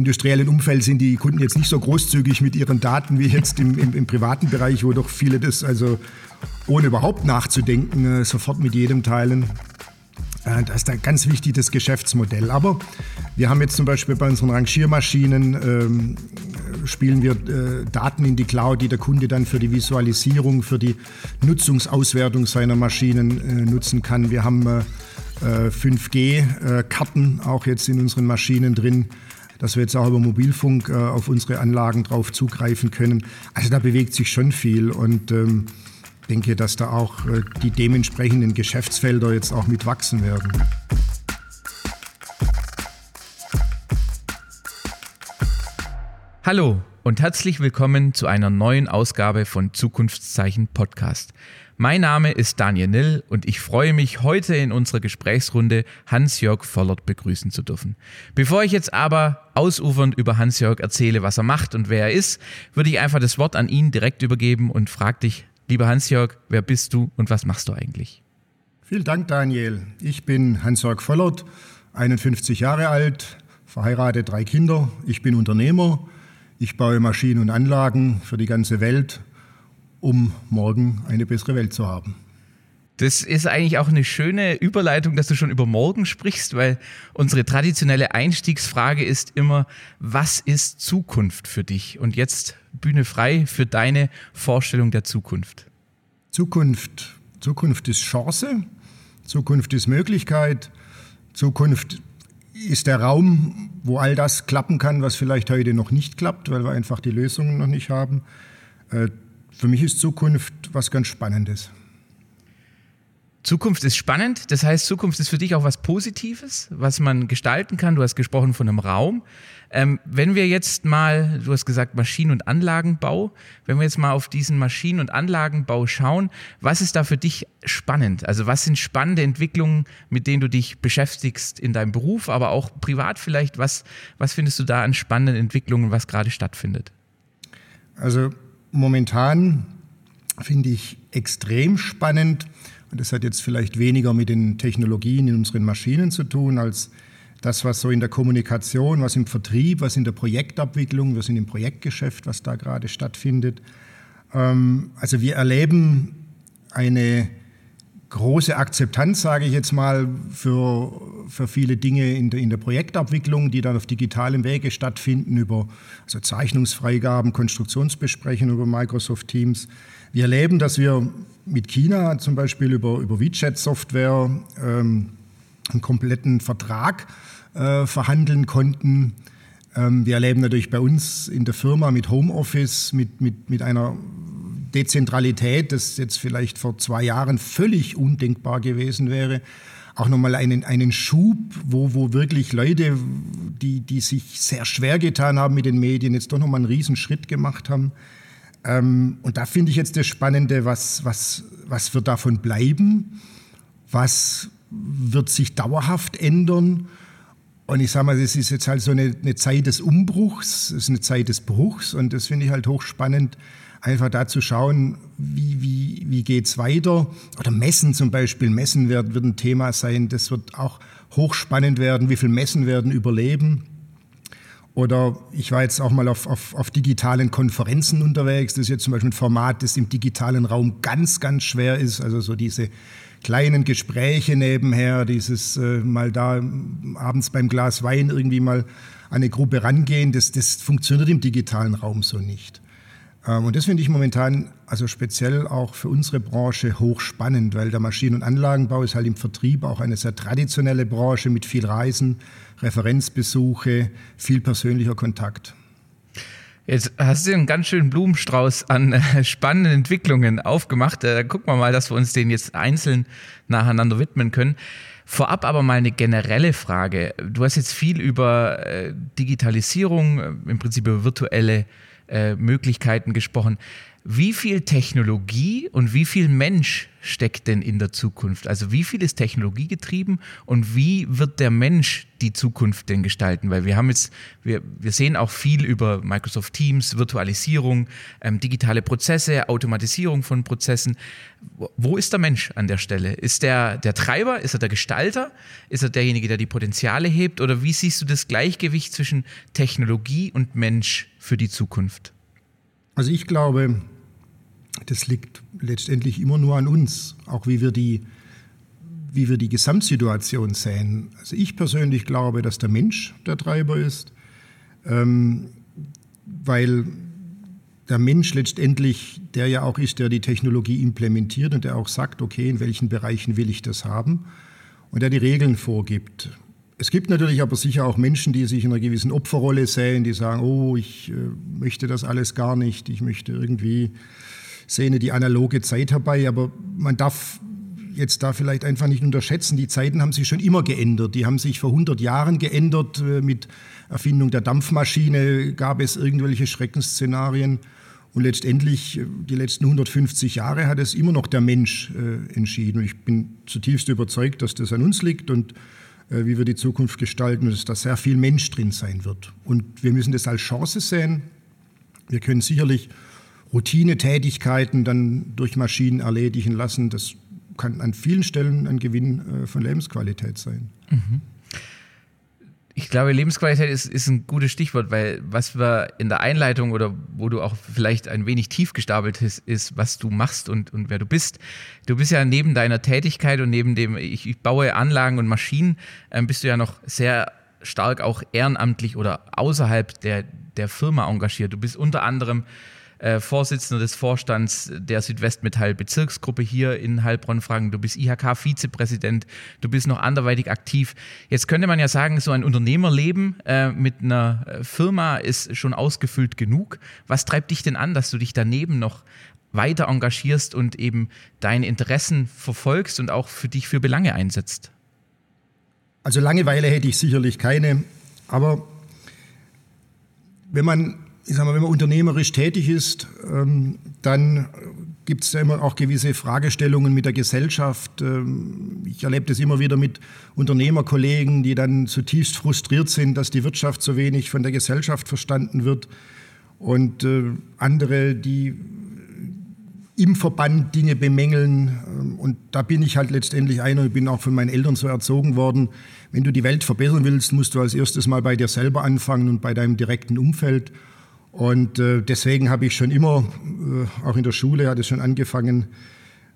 industriellen Umfeld sind die Kunden jetzt nicht so großzügig mit ihren Daten wie jetzt im, im, im privaten Bereich, wo doch viele das also ohne überhaupt nachzudenken äh, sofort mit jedem teilen. Äh, das ist ein ganz wichtiges Geschäftsmodell. Aber wir haben jetzt zum Beispiel bei unseren Rangiermaschinen ähm, spielen wir äh, Daten in die Cloud, die der Kunde dann für die Visualisierung, für die Nutzungsauswertung seiner Maschinen äh, nutzen kann. Wir haben äh, 5G-Karten äh, auch jetzt in unseren Maschinen drin dass wir jetzt auch über Mobilfunk äh, auf unsere Anlagen drauf zugreifen können. Also da bewegt sich schon viel und ähm, denke, dass da auch äh, die dementsprechenden Geschäftsfelder jetzt auch mit wachsen werden. Hallo und herzlich willkommen zu einer neuen Ausgabe von Zukunftszeichen Podcast. Mein Name ist Daniel Nill und ich freue mich, heute in unserer Gesprächsrunde Hans-Jörg Vollert begrüßen zu dürfen. Bevor ich jetzt aber ausufernd über Hans-Jörg erzähle, was er macht und wer er ist, würde ich einfach das Wort an ihn direkt übergeben und frage dich, lieber Hans-Jörg, wer bist du und was machst du eigentlich? Vielen Dank, Daniel. Ich bin Hans-Jörg Vollert, 51 Jahre alt, verheiratet, drei Kinder. Ich bin Unternehmer. Ich baue Maschinen und Anlagen für die ganze Welt um morgen eine bessere Welt zu haben. Das ist eigentlich auch eine schöne Überleitung, dass du schon über morgen sprichst, weil unsere traditionelle Einstiegsfrage ist immer, was ist Zukunft für dich? Und jetzt Bühne frei für deine Vorstellung der Zukunft. Zukunft, Zukunft ist Chance, Zukunft ist Möglichkeit, Zukunft ist der Raum, wo all das klappen kann, was vielleicht heute noch nicht klappt, weil wir einfach die Lösungen noch nicht haben. Für mich ist Zukunft was ganz Spannendes. Zukunft ist spannend, das heißt, Zukunft ist für dich auch was Positives, was man gestalten kann. Du hast gesprochen von einem Raum. Ähm, wenn wir jetzt mal, du hast gesagt Maschinen- und Anlagenbau, wenn wir jetzt mal auf diesen Maschinen- und Anlagenbau schauen, was ist da für dich spannend? Also was sind spannende Entwicklungen, mit denen du dich beschäftigst in deinem Beruf, aber auch privat vielleicht? Was, was findest du da an spannenden Entwicklungen, was gerade stattfindet? Also momentan finde ich extrem spannend. Und das hat jetzt vielleicht weniger mit den Technologien in unseren Maschinen zu tun, als das, was so in der Kommunikation, was im Vertrieb, was in der Projektabwicklung, was in dem Projektgeschäft, was da gerade stattfindet. Ähm, also wir erleben eine große Akzeptanz, sage ich jetzt mal, für, für viele Dinge in der, in der Projektabwicklung, die dann auf digitalem Wege stattfinden, über also Zeichnungsfreigaben, Konstruktionsbesprechungen über Microsoft Teams. Wir erleben, dass wir mit China zum Beispiel über, über WeChat-Software ähm, einen kompletten Vertrag äh, verhandeln konnten. Ähm, wir erleben natürlich bei uns in der Firma mit Homeoffice, mit, mit, mit einer Dezentralität, das jetzt vielleicht vor zwei Jahren völlig undenkbar gewesen wäre, auch nochmal einen, einen Schub, wo, wo wirklich Leute, die, die sich sehr schwer getan haben mit den Medien, jetzt doch nochmal einen Riesenschritt gemacht haben. Ähm, und da finde ich jetzt das Spannende, was, was, was wird davon bleiben? Was wird sich dauerhaft ändern? Und ich sage mal, das ist jetzt halt so eine, eine Zeit des Umbruchs, es ist eine Zeit des Bruchs und das finde ich halt hochspannend, einfach da zu schauen, wie, wie, wie geht es weiter. Oder Messen zum Beispiel, Messen wird, wird ein Thema sein, das wird auch hochspannend werden, wie viele Messen werden überleben. Oder ich war jetzt auch mal auf, auf, auf digitalen Konferenzen unterwegs. Das ist jetzt zum Beispiel ein Format, das im digitalen Raum ganz, ganz schwer ist. Also so diese kleinen Gespräche nebenher, dieses äh, mal da abends beim Glas Wein irgendwie mal an eine Gruppe rangehen, das, das funktioniert im digitalen Raum so nicht. Ähm, und das finde ich momentan, also speziell auch für unsere Branche, hochspannend, weil der Maschinen- und Anlagenbau ist halt im Vertrieb auch eine sehr traditionelle Branche mit viel Reisen, Referenzbesuche, viel persönlicher Kontakt. Jetzt hast du einen ganz schönen Blumenstrauß an äh, spannenden Entwicklungen aufgemacht. Äh, gucken wir mal, dass wir uns den jetzt einzeln nacheinander widmen können. Vorab aber mal eine generelle Frage. Du hast jetzt viel über äh, Digitalisierung, im Prinzip über virtuelle äh, Möglichkeiten gesprochen. Wie viel Technologie und wie viel Mensch steckt denn in der Zukunft? Also wie viel ist Technologie getrieben und wie wird der Mensch die Zukunft denn gestalten? Weil wir haben jetzt, wir, wir sehen auch viel über Microsoft Teams, Virtualisierung, ähm, digitale Prozesse, Automatisierung von Prozessen. Wo ist der Mensch an der Stelle? Ist der der Treiber? Ist er der Gestalter? Ist er derjenige, der die Potenziale hebt? Oder wie siehst du das Gleichgewicht zwischen Technologie und Mensch für die Zukunft? Also ich glaube, das liegt letztendlich immer nur an uns, auch wie wir die, wie wir die Gesamtsituation sehen. Also ich persönlich glaube, dass der Mensch der Treiber ist, ähm, weil der Mensch letztendlich der ja auch ist, der die Technologie implementiert und der auch sagt, okay, in welchen Bereichen will ich das haben und der die Regeln vorgibt. Es gibt natürlich aber sicher auch Menschen, die sich in einer gewissen Opferrolle sehen, die sagen, oh, ich äh, möchte das alles gar nicht, ich möchte irgendwie sehne die analoge Zeit herbei, aber man darf jetzt da vielleicht einfach nicht unterschätzen, die Zeiten haben sich schon immer geändert. Die haben sich vor 100 Jahren geändert. Äh, mit Erfindung der Dampfmaschine gab es irgendwelche Schreckensszenarien. Und letztendlich, äh, die letzten 150 Jahre hat es immer noch der Mensch entschieden. Und ich bin zutiefst überzeugt, dass das an uns liegt und wie wir die Zukunft gestalten und dass da sehr viel Mensch drin sein wird. Und wir müssen das als Chance sehen. Wir können sicherlich Routinetätigkeiten dann durch Maschinen erledigen lassen. Das kann an vielen Stellen ein Gewinn äh, von Lebensqualität sein. Mhm ich glaube, Lebensqualität ist, ist ein gutes Stichwort, weil was wir in der Einleitung oder wo du auch vielleicht ein wenig tief gestapelt ist, ist, was du machst und, und wer du bist. Du bist ja neben deiner Tätigkeit und neben dem, ich, ich baue Anlagen und Maschinen, ähm, bist du ja noch sehr stark auch ehrenamtlich oder außerhalb der, der Firma engagiert. Du bist unter anderem äh, Vorsitzender des Vorstands der Südwestmetall Bezirksgruppe hier in Heilbronn-Franken. Du bist IHK-Vizepräsident, du bist noch anderweitig aktiv. Jetzt könnte man ja sagen, so ein Unternehmerleben äh, mit einer äh, Firma ist schon ausgefüllt genug. Was treibt dich denn an, dass du dich daneben noch weiter engagierst und eben deine Interessen verfolgst und auch für dich für Belange einsetzt? Also Langeweile hätte ich sicherlich keine, aber wenn man ich sag mal, wenn man unternehmerisch tätig ist, ähm, dann gibt es ja immer auch gewisse Fragestellungen mit der Gesellschaft. Ähm, ich erlebe das immer wieder mit Unternehmerkollegen, die dann zutiefst frustriert sind, dass die Wirtschaft so wenig von der Gesellschaft verstanden wird. Und äh, andere, die im Verband Dinge bemängeln. Ähm, und da bin ich halt letztendlich einer, ich bin auch von meinen Eltern so erzogen worden. Wenn du die Welt verbessern willst, musst du als erstes mal bei dir selber anfangen und bei deinem direkten Umfeld. Und äh, deswegen habe ich schon immer, äh, auch in der Schule hat es schon angefangen,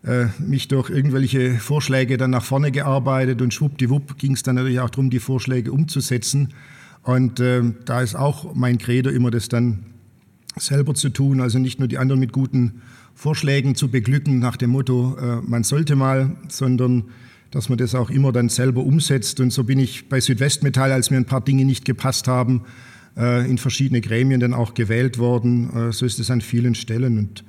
äh, mich durch irgendwelche Vorschläge dann nach vorne gearbeitet und schwuppdiwupp ging es dann natürlich auch darum, die Vorschläge umzusetzen. Und äh, da ist auch mein Credo immer das dann selber zu tun, also nicht nur die anderen mit guten Vorschlägen zu beglücken nach dem Motto, äh, man sollte mal, sondern dass man das auch immer dann selber umsetzt. Und so bin ich bei Südwestmetall, als mir ein paar Dinge nicht gepasst haben, in verschiedene Gremien dann auch gewählt worden. Äh, so ist es an vielen Stellen. Und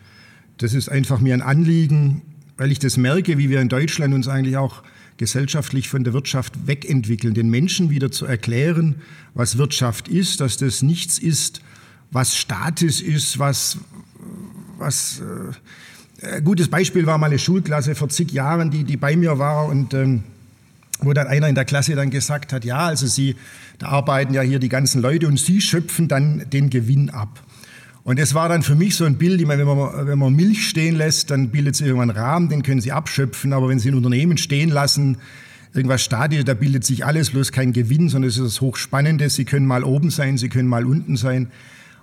das ist einfach mir ein Anliegen, weil ich das merke, wie wir in Deutschland uns eigentlich auch gesellschaftlich von der Wirtschaft wegentwickeln, den Menschen wieder zu erklären, was Wirtschaft ist, dass das nichts ist, was Status ist, was, was äh, ein gutes Beispiel war mal eine Schulklasse vor zig Jahren, die, die bei mir war und ähm, wo dann einer in der Klasse dann gesagt hat, ja, also Sie, da arbeiten ja hier die ganzen Leute und Sie schöpfen dann den Gewinn ab. Und das war dann für mich so ein Bild, ich meine, wenn man, wenn man Milch stehen lässt, dann bildet sich irgendwann einen Rahmen, den können Sie abschöpfen, aber wenn Sie ein Unternehmen stehen lassen, irgendwas Stadion, da bildet sich alles, bloß kein Gewinn, sondern es ist das Hochspannende, Sie können mal oben sein, Sie können mal unten sein.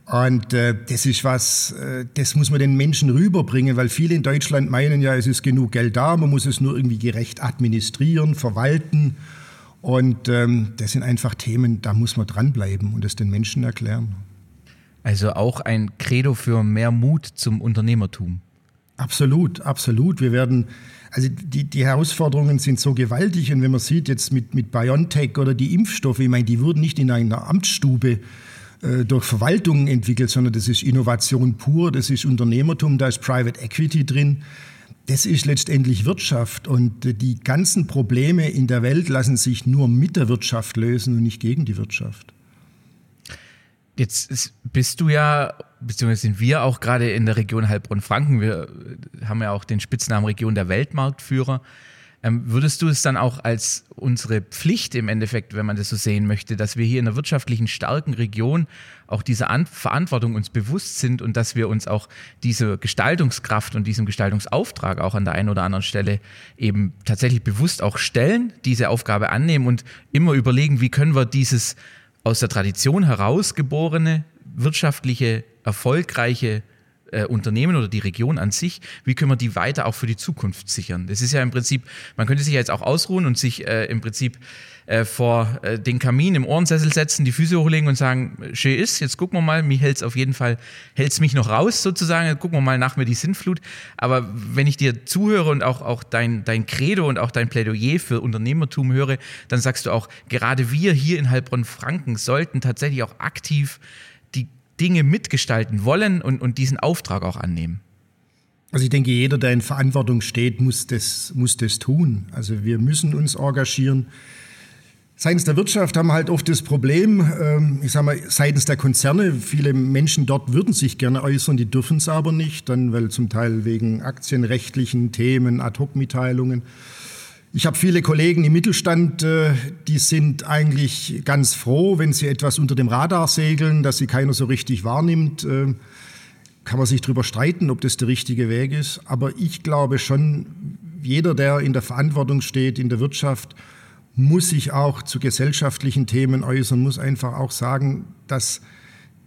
Und äh, das ist was, äh, das muss man den Menschen rüberbringen, weil viele in Deutschland meinen ja, es ist genug Geld da, man muss es nur irgendwie gerecht administrieren, verwalten. Und ähm, das sind einfach Themen, da muss man dranbleiben und es den Menschen erklären. Also auch ein Credo für mehr Mut zum Unternehmertum. Absolut, absolut. Wir werden, also die, die Herausforderungen sind so gewaltig und wenn man sieht jetzt mit, mit BioNTech oder die Impfstoffe, ich meine, die wurden nicht in einer Amtsstube äh, durch Verwaltungen entwickelt, sondern das ist Innovation pur, das ist Unternehmertum, da ist Private Equity drin. Das ist letztendlich Wirtschaft und die ganzen Probleme in der Welt lassen sich nur mit der Wirtschaft lösen und nicht gegen die Wirtschaft. Jetzt bist du ja, beziehungsweise sind wir auch gerade in der Region Heilbronn-Franken. Wir haben ja auch den Spitznamen Region der Weltmarktführer. Ähm, würdest du es dann auch als unsere Pflicht im Endeffekt, wenn man das so sehen möchte, dass wir hier in einer wirtschaftlichen starken Region auch dieser An Verantwortung uns bewusst sind und dass wir uns auch diese Gestaltungskraft und diesem Gestaltungsauftrag auch an der einen oder anderen Stelle eben tatsächlich bewusst auch stellen, diese Aufgabe annehmen und immer überlegen, wie können wir dieses aus der Tradition herausgeborene, wirtschaftliche, erfolgreiche äh, Unternehmen oder die Region an sich, wie können wir die weiter auch für die Zukunft sichern? Das ist ja im Prinzip, man könnte sich ja jetzt auch ausruhen und sich äh, im Prinzip äh, vor äh, den Kamin im Ohrensessel setzen, die Füße hochlegen und sagen, schön ist, jetzt gucken wir mal, mich hält es auf jeden Fall, hält es mich noch raus sozusagen, jetzt gucken wir mal nach mir die Sintflut. Aber wenn ich dir zuhöre und auch, auch dein, dein Credo und auch dein Plädoyer für Unternehmertum höre, dann sagst du auch, gerade wir hier in Heilbronn-Franken sollten tatsächlich auch aktiv Dinge mitgestalten wollen und, und diesen Auftrag auch annehmen. Also ich denke, jeder, der in Verantwortung steht, muss das, muss das tun. Also wir müssen uns engagieren. Seitens der Wirtschaft haben wir halt oft das Problem, ähm, ich sage mal, seitens der Konzerne, viele Menschen dort würden sich gerne äußern, die dürfen es aber nicht, dann weil zum Teil wegen aktienrechtlichen Themen, Ad-Hoc-Mitteilungen. Ich habe viele Kollegen im Mittelstand, äh, die sind eigentlich ganz froh, wenn sie etwas unter dem Radar segeln, dass sie keiner so richtig wahrnimmt. Äh, kann man sich darüber streiten, ob das der richtige Weg ist. Aber ich glaube schon, jeder, der in der Verantwortung steht, in der Wirtschaft, muss sich auch zu gesellschaftlichen Themen äußern, muss einfach auch sagen, dass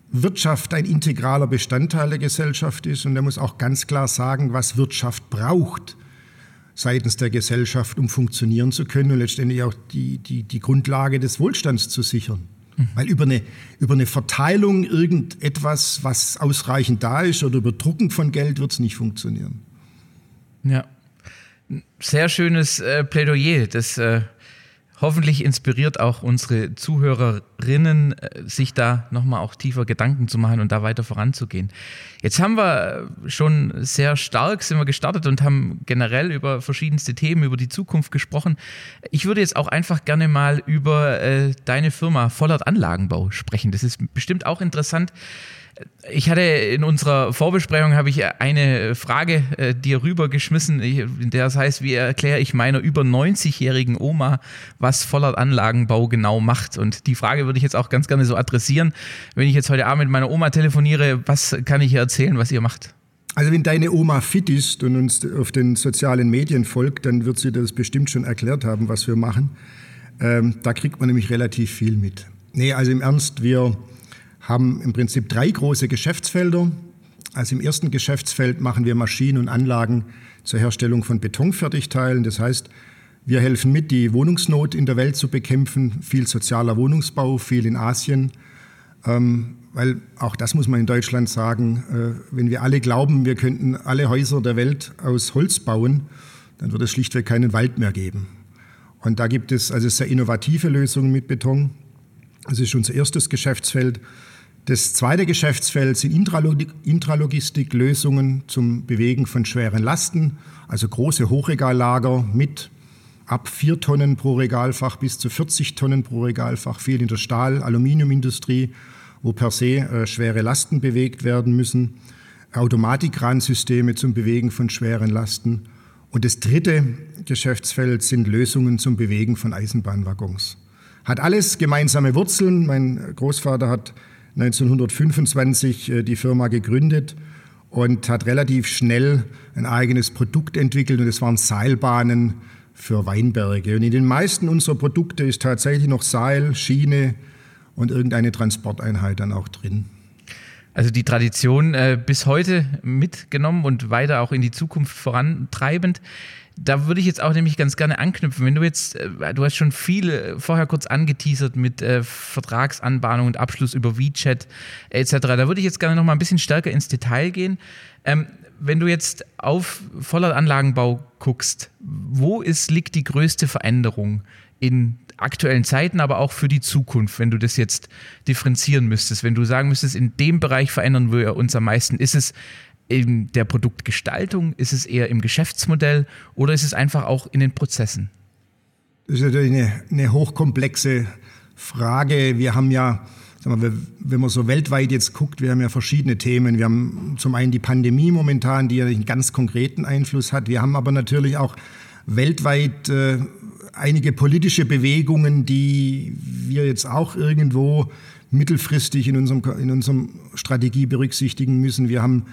Wirtschaft ein integraler Bestandteil der Gesellschaft ist und er muss auch ganz klar sagen, was Wirtschaft braucht seitens der Gesellschaft, um funktionieren zu können und letztendlich auch die, die, die Grundlage des Wohlstands zu sichern. Mhm. Weil über eine, über eine Verteilung irgendetwas, was ausreichend da ist oder über Drucken von Geld wird es nicht funktionieren. Ja, sehr schönes äh, Plädoyer. Das äh, hoffentlich inspiriert auch unsere Zuhörerinnen, äh, sich da nochmal auch tiefer Gedanken zu machen und da weiter voranzugehen. Jetzt haben wir schon sehr stark, sind wir gestartet und haben generell über verschiedenste Themen, über die Zukunft gesprochen. Ich würde jetzt auch einfach gerne mal über äh, deine Firma Vollert Anlagenbau sprechen. Das ist bestimmt auch interessant. Ich hatte in unserer Vorbesprechung habe ich eine Frage äh, dir rübergeschmissen, in der es heißt, wie erkläre ich meiner über 90-jährigen Oma, was Vollert Anlagenbau genau macht? Und die Frage würde ich jetzt auch ganz gerne so adressieren. Wenn ich jetzt heute Abend mit meiner Oma telefoniere, was kann ich ihr erzählen, was ihr macht? Also wenn deine Oma fit ist und uns auf den sozialen Medien folgt, dann wird sie das bestimmt schon erklärt haben, was wir machen. Ähm, da kriegt man nämlich relativ viel mit. Nee, also im Ernst, wir haben im Prinzip drei große Geschäftsfelder. Also im ersten Geschäftsfeld machen wir Maschinen und Anlagen zur Herstellung von Betonfertigteilen. Das heißt, wir helfen mit, die Wohnungsnot in der Welt zu bekämpfen. Viel sozialer Wohnungsbau, viel in Asien. Ähm, weil auch das muss man in Deutschland sagen, äh, wenn wir alle glauben, wir könnten alle Häuser der Welt aus Holz bauen, dann wird es schlichtweg keinen Wald mehr geben. Und da gibt es also sehr innovative Lösungen mit Beton. Das ist unser erstes Geschäftsfeld. Das zweite Geschäftsfeld sind Intralogistiklösungen zum Bewegen von schweren Lasten, also große Hochregallager mit ab vier Tonnen pro Regalfach bis zu 40 Tonnen pro Regalfach, viel in der Stahl-, Aluminiumindustrie, wo per se äh, schwere Lasten bewegt werden müssen, Automatikransysteme zum Bewegen von schweren Lasten. Und das dritte Geschäftsfeld sind Lösungen zum Bewegen von Eisenbahnwaggons. Hat alles gemeinsame Wurzeln. Mein Großvater hat 1925 äh, die Firma gegründet und hat relativ schnell ein eigenes Produkt entwickelt und das waren Seilbahnen für Weinberge. Und in den meisten unserer Produkte ist tatsächlich noch Seil, Schiene und irgendeine Transporteinheit dann auch drin. Also die Tradition äh, bis heute mitgenommen und weiter auch in die Zukunft vorantreibend da würde ich jetzt auch nämlich ganz gerne anknüpfen. Wenn du jetzt, äh, du hast schon viel äh, vorher kurz angeteasert mit äh, Vertragsanbahnung und Abschluss über WeChat etc. Da würde ich jetzt gerne noch mal ein bisschen stärker ins Detail gehen. Ähm, wenn du jetzt auf voller Anlagenbau guckst, wo ist, liegt die größte Veränderung in aktuellen Zeiten, aber auch für die Zukunft, wenn du das jetzt differenzieren müsstest, wenn du sagen müsstest, in dem Bereich verändern wir uns am meisten, ist es in der Produktgestaltung? Ist es eher im Geschäftsmodell oder ist es einfach auch in den Prozessen? Das ist natürlich eine, eine hochkomplexe Frage. Wir haben ja wir, wenn man so weltweit jetzt guckt, wir haben ja verschiedene Themen. Wir haben zum einen die Pandemie momentan, die ja einen ganz konkreten Einfluss hat. Wir haben aber natürlich auch weltweit äh, einige politische Bewegungen, die wir jetzt auch irgendwo mittelfristig in unserem, in unserem Strategie berücksichtigen müssen. Wir haben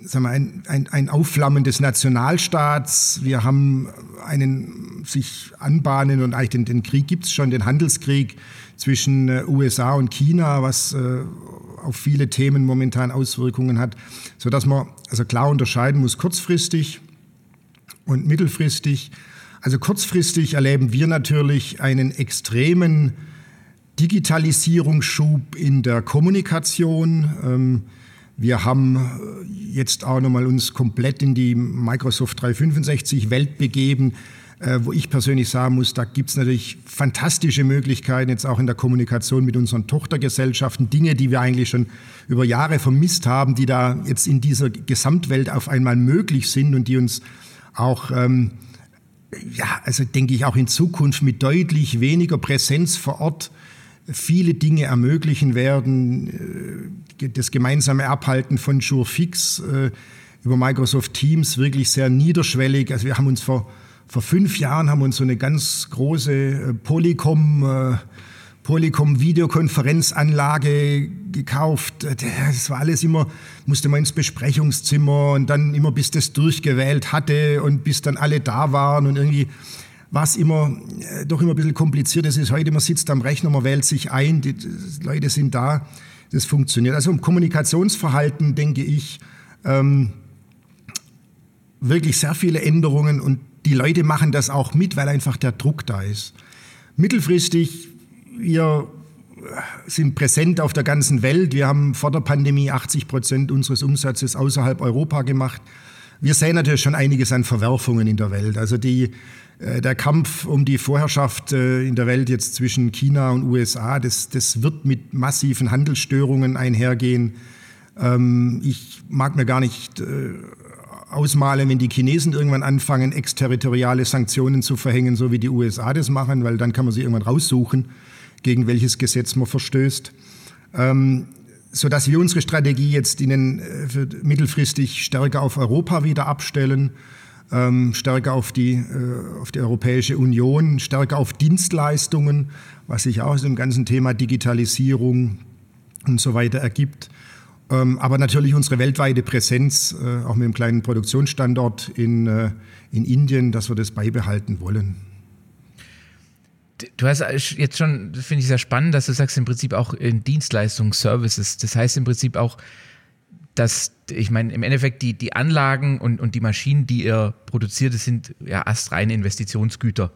sagen wir, ein, ein, ein Aufflammen des Nationalstaats. Wir haben einen sich anbahnen und eigentlich den, den Krieg gibt es schon, den Handelskrieg zwischen äh, USA und China, was äh, auf viele Themen momentan Auswirkungen hat, sodass man also klar unterscheiden muss, kurzfristig und mittelfristig. Also kurzfristig erleben wir natürlich einen extremen Digitalisierungsschub in der Kommunikation. Ähm, wir haben äh, jetzt auch nochmal uns komplett in die Microsoft 365 Welt begeben, äh, wo ich persönlich sagen muss, da gibt es natürlich fantastische Möglichkeiten jetzt auch in der Kommunikation mit unseren Tochtergesellschaften, Dinge, die wir eigentlich schon über Jahre vermisst haben, die da jetzt in dieser Gesamtwelt auf einmal möglich sind und die uns auch ähm, ja, also denke ich auch in Zukunft mit deutlich weniger Präsenz vor Ort viele Dinge ermöglichen werden. Äh, das gemeinsame Abhalten von Surefix äh, über Microsoft Teams wirklich sehr niederschwellig. Also wir haben uns vor, vor fünf Jahren haben uns so eine ganz große äh, Polycom Polycom Videokonferenzanlage gekauft. Das war alles immer, musste man ins Besprechungszimmer und dann immer bis das durchgewählt hatte und bis dann alle da waren und irgendwie was immer äh, doch immer ein bisschen kompliziert ist, ist heute, man sitzt am Rechner, man wählt sich ein, die, die Leute sind da, das funktioniert. Also im Kommunikationsverhalten denke ich ähm, wirklich sehr viele Änderungen und die Leute machen das auch mit, weil einfach der Druck da ist. Mittelfristig, wir sind präsent auf der ganzen Welt. Wir haben vor der Pandemie 80 Prozent unseres Umsatzes außerhalb Europa gemacht. Wir sehen natürlich schon einiges an Verwerfungen in der Welt. Also die äh, der Kampf um die Vorherrschaft äh, in der Welt jetzt zwischen China und USA, das, das wird mit massiven Handelsstörungen einhergehen. Ähm, ich mag mir gar nicht äh, ausmalen, wenn die Chinesen irgendwann anfangen, exterritoriale Sanktionen zu verhängen, so wie die USA das machen, weil dann kann man sie irgendwann raussuchen, gegen welches Gesetz man verstößt. Ähm, so dass wir unsere Strategie jetzt in den, mittelfristig stärker auf Europa wieder abstellen ähm, stärker auf die, äh, auf die Europäische Union, stärker auf Dienstleistungen, was sich auch aus dem ganzen Thema Digitalisierung und so weiter ergibt. Ähm, aber natürlich unsere weltweite Präsenz, äh, auch mit einem kleinen Produktionsstandort in, äh, in Indien, dass wir das beibehalten wollen. Du hast jetzt schon, finde ich sehr spannend, dass du sagst, im Prinzip auch in Dienstleistungen, Services. Das heißt im Prinzip auch, dass, ich meine, im Endeffekt die, die Anlagen und, und die Maschinen, die ihr produziert, das sind ja astreine Investitionsgüter,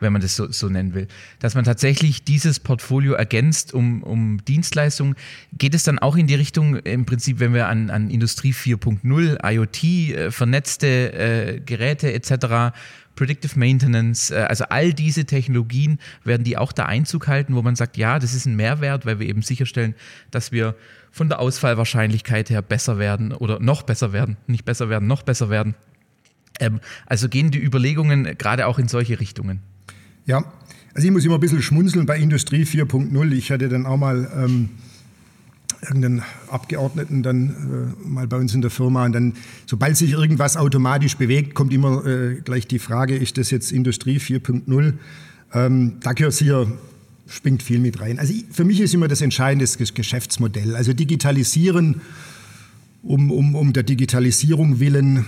wenn man das so, so nennen will. Dass man tatsächlich dieses Portfolio ergänzt um, um Dienstleistungen. Geht es dann auch in die Richtung, im Prinzip, wenn wir an, an Industrie 4.0, IoT, äh, vernetzte äh, Geräte etc., Predictive Maintenance, äh, also all diese Technologien werden die auch da Einzug halten, wo man sagt, ja, das ist ein Mehrwert, weil wir eben sicherstellen, dass wir von der Ausfallwahrscheinlichkeit her besser werden oder noch besser werden, nicht besser werden, noch besser werden. Ähm, also gehen die Überlegungen gerade auch in solche Richtungen. Ja, also ich muss immer ein bisschen schmunzeln bei Industrie 4.0. Ich hatte dann auch mal ähm, irgendeinen Abgeordneten dann äh, mal bei uns in der Firma und dann, sobald sich irgendwas automatisch bewegt, kommt immer äh, gleich die Frage, ist das jetzt Industrie 4.0? Ähm, da gehört sicher springt viel mit rein. Also für mich ist immer das Entscheidende das Geschäftsmodell. Also digitalisieren um, um, um der Digitalisierung willen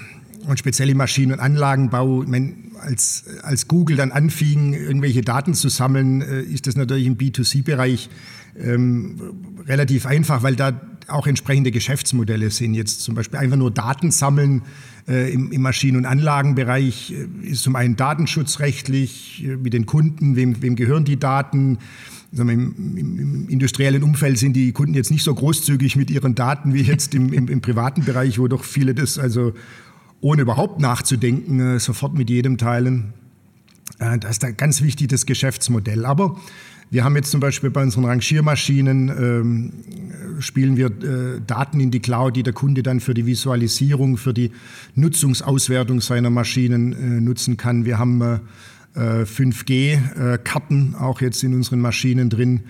und speziell im Maschinen- und Anlagenbau. Meine, als, als Google dann anfing, irgendwelche Daten zu sammeln, äh, ist das natürlich im B2C-Bereich ähm, relativ einfach, weil da auch entsprechende Geschäftsmodelle sind. Jetzt zum Beispiel einfach nur Daten sammeln äh, im, im, Maschinen- und Anlagenbereich äh, ist zum einen datenschutzrechtlich äh, mit den Kunden, wem, wem gehören die Daten. Im, im, im, industriellen Umfeld sind die Kunden jetzt nicht so großzügig mit ihren Daten wie jetzt im, im privaten Bereich, wo doch viele das also ohne überhaupt nachzudenken äh, sofort mit jedem teilen. Äh, das ist da ganz wichtig, das Geschäftsmodell. Aber wir haben jetzt zum Beispiel bei unseren Rangiermaschinen, ähm, spielen wir äh, Daten in die Cloud, die der Kunde dann für die Visualisierung, für die Nutzungsauswertung seiner Maschinen äh, nutzen kann. Wir haben äh, 5G-Karten äh, auch jetzt in unseren Maschinen drin.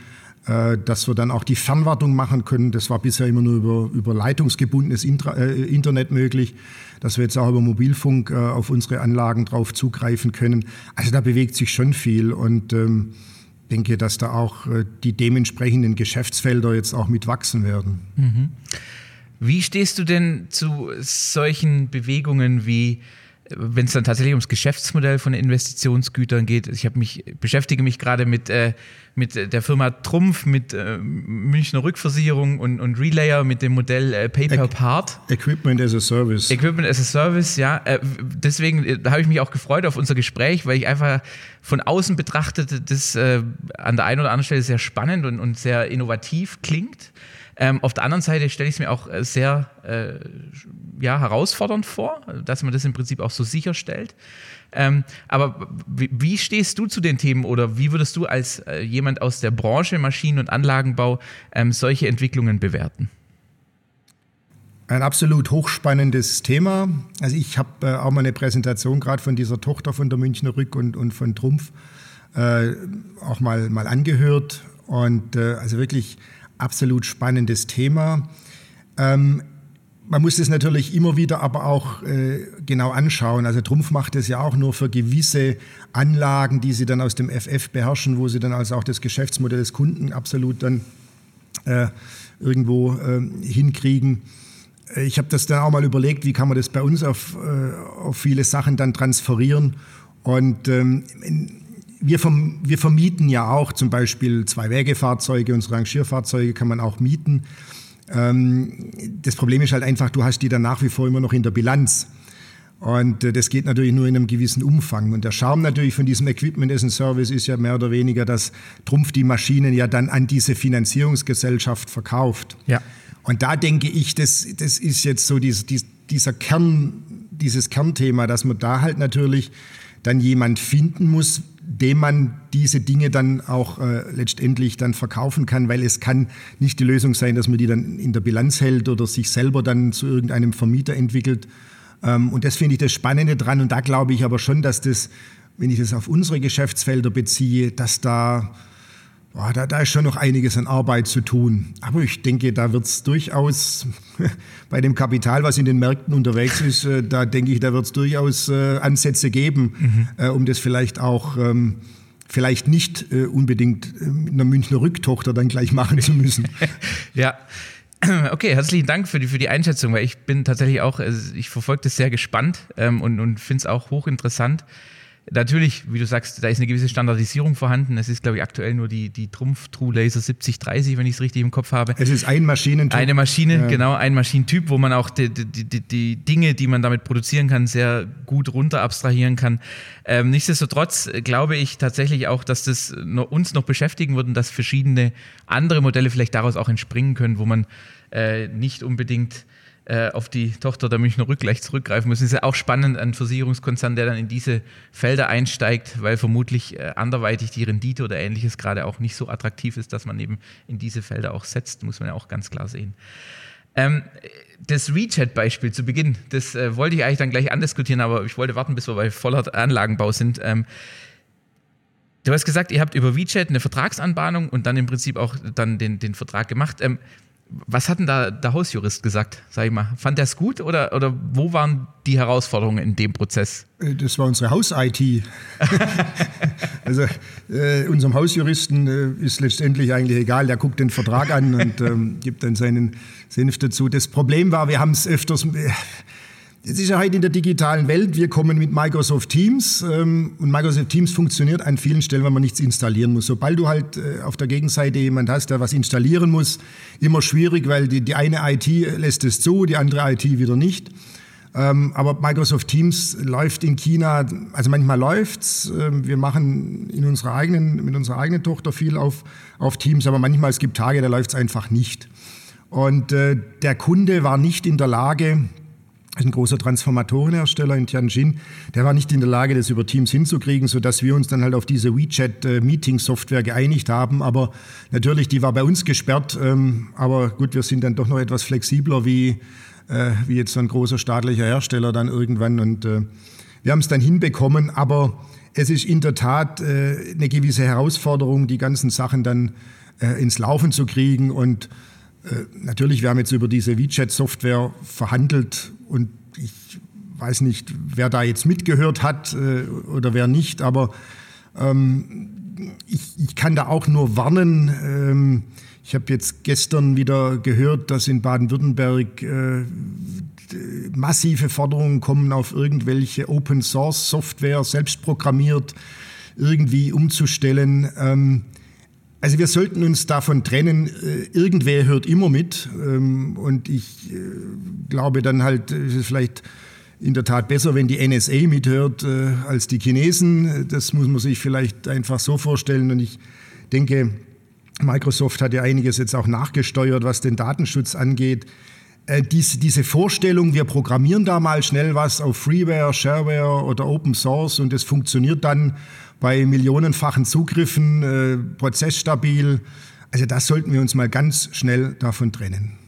Äh, dass wir dann auch die Fernwartung machen können. Das war bisher immer nur über, über leitungsgebundenes Intra äh, Internet möglich, dass wir jetzt auch über Mobilfunk äh, auf unsere Anlagen drauf zugreifen können. Also da bewegt sich schon viel und ähm, denke, dass da auch äh, die dementsprechenden Geschäftsfelder jetzt auch mitwachsen werden. Mhm. Wie stehst du denn zu solchen Bewegungen wie wenn es dann tatsächlich ums Geschäftsmodell von Investitionsgütern geht, ich habe mich beschäftige mich gerade mit, äh, mit der Firma Trumpf, mit äh, Münchner Rückversicherung und, und Relayer mit dem Modell äh, Pay per Part. Equipment as a Service. Equipment as a Service, ja. Äh, deswegen äh, habe ich mich auch gefreut auf unser Gespräch, weil ich einfach von außen betrachtete, das äh, an der einen oder anderen Stelle sehr spannend und, und sehr innovativ klingt. Ähm, auf der anderen Seite stelle ich es mir auch äh, sehr äh, ja, herausfordernd vor, dass man das im Prinzip auch so sicherstellt. Ähm, aber wie, stehst du zu den Themen oder wie würdest du als äh, jemand aus der Branche Maschinen- und Anlagenbau ähm, solche Entwicklungen bewerten? Ein absolut hochspannendes Thema. Also ich habe äh, auch mal eine Präsentation gerade von dieser Tochter von der Münchner Rück und, und von Trumpf äh, auch mal, mal angehört. Und äh, also wirklich absolut spannendes Thema. Ähm, man muss es natürlich immer wieder aber auch äh, genau anschauen. Also Trumpf macht es ja auch nur für gewisse Anlagen, die sie dann aus dem FF beherrschen, wo sie dann also auch das Geschäftsmodell des Kunden absolut dann äh, irgendwo äh, hinkriegen. Ich habe das dann auch mal überlegt, wie kann man das bei uns auf, äh, auf viele Sachen dann transferieren. Und ähm, wir, verm wir vermieten ja auch zum Beispiel Zwei-Wege-Fahrzeuge, unsere Rangierfahrzeuge kann man auch mieten. Ähm, das Problem ist halt einfach, du hast die dann nach wie vor immer noch in der Bilanz. Und äh, das geht natürlich nur in einem gewissen Umfang. Und der Charme natürlich von diesem Equipment as a Service ist ja mehr oder weniger, dass Trumpf die Maschinen ja dann an diese Finanzierungsgesellschaft verkauft. Ja. Und da denke ich, das, das ist jetzt so dieser, dieser Kern, dieses Kernthema, dass man da halt natürlich dann jemand finden muss, dem man diese Dinge dann auch äh, letztendlich dann verkaufen kann, weil es kann nicht die Lösung sein, dass man die dann in der Bilanz hält oder sich selber dann zu irgendeinem Vermieter entwickelt. Ähm, und das finde ich das Spannende dran. Und da glaube ich aber schon, dass das, wenn ich das auf unsere Geschäftsfelder beziehe, dass da Boah, da, da ist schon noch einiges an Arbeit zu tun. Aber ich denke, da wird es durchaus bei dem Kapital, was in den Märkten unterwegs ist, äh, da denke ich, da wird es durchaus äh, Ansätze geben, mhm. äh, um das vielleicht auch ähm, vielleicht nicht äh, unbedingt äh, mit einer Münchner Rücktochter dann gleich machen zu müssen. ja. Okay, herzlichen Dank für die, für die Einschätzung, weil ich bin tatsächlich auch, also ich verfolge das sehr gespannt ähm, und, und finde es auch hochinteressant. Natürlich, wie du sagst, da ist eine gewisse Standardisierung vorhanden. Es ist, glaube ich, aktuell nur die, die Trumpf True Laser 7030, wenn ich es richtig im Kopf habe. Es ist ein Maschinentyp. Eine Maschine, ja. genau, ein Maschinentyp, wo man auch die, die, die, die, Dinge, die man damit produzieren kann, sehr gut runter abstrahieren kann. Ähm, nichtsdestotrotz glaube ich tatsächlich auch, dass das uns noch beschäftigen wird und dass verschiedene andere Modelle vielleicht daraus auch entspringen können, wo man äh, nicht unbedingt auf die Tochter der Münchner Rück gleich zurückgreifen müssen. Ist ja auch spannend, ein Versicherungskonzern, der dann in diese Felder einsteigt, weil vermutlich äh, anderweitig die Rendite oder ähnliches gerade auch nicht so attraktiv ist, dass man eben in diese Felder auch setzt, muss man ja auch ganz klar sehen. Ähm, das WeChat-Beispiel zu Beginn, das äh, wollte ich eigentlich dann gleich andiskutieren, aber ich wollte warten, bis wir bei voller Anlagenbau sind. Ähm, du hast gesagt, ihr habt über WeChat eine Vertragsanbahnung und dann im Prinzip auch dann den, den Vertrag gemacht. Ähm, was hat denn da der Hausjurist gesagt, sag ich mal? Fand er es gut oder, oder wo waren die Herausforderungen in dem Prozess? Äh, das war unsere Haus-IT. also äh, unserem Hausjuristen äh, ist letztendlich eigentlich egal, der guckt den Vertrag an und ähm, gibt dann seinen Senf dazu. Das Problem war, wir haben es öfters, äh, es ist ja heute in der digitalen Welt, wir kommen mit Microsoft Teams ähm, und Microsoft Teams funktioniert an vielen Stellen, wenn man nichts installieren muss. Sobald du halt äh, auf der Gegenseite jemand hast, der was installieren muss, immer schwierig, weil die, die eine IT lässt es zu, die andere IT wieder nicht. Ähm, aber Microsoft Teams läuft in China, also manchmal läuft's. Ähm, wir machen in unserer eigenen, mit unserer eigenen Tochter viel auf, auf Teams, aber manchmal es gibt Tage, da läuft's einfach nicht. Und äh, der Kunde war nicht in der Lage, ein großer Transformatorenhersteller in Tianjin, der war nicht in der Lage, das über Teams hinzukriegen, sodass wir uns dann halt auf diese WeChat-Meeting-Software geeinigt haben. Aber natürlich, die war bei uns gesperrt. Ähm, aber gut, wir sind dann doch noch etwas flexibler wie, äh, wie jetzt so ein großer staatlicher Hersteller dann irgendwann. Und äh, wir haben es dann hinbekommen. Aber es ist in der Tat äh, eine gewisse Herausforderung, die ganzen Sachen dann ins Laufen zu kriegen. Und natürlich, wir haben jetzt über diese WeChat-Software verhandelt und ich weiß nicht, wer da jetzt mitgehört hat äh, oder wer nicht, aber ähm, ich, ich, kann da auch nur warnen. Ähm, ich habe jetzt gestern wieder gehört, dass in Baden-Württemberg äh, massive Forderungen kommen auf irgendwelche Open Source Software, selbst programmiert, irgendwie umzustellen. Ähm, also wir sollten uns davon trennen. Äh, irgendwer hört immer mit. Ähm, und ich äh, glaube dann halt, ist es vielleicht in der Tat besser, wenn die NSA mithört äh, als die Chinesen. Das muss man sich vielleicht einfach so vorstellen. Und ich denke, Microsoft hat ja einiges jetzt auch nachgesteuert, was den Datenschutz angeht. Äh, diese, diese Vorstellung, wir programmieren da mal schnell was auf Freeware, Shareware oder Open Source und es funktioniert dann bei millionenfachen Zugriffen, äh, prozessstabil. Also das sollten wir uns mal ganz schnell davon trennen.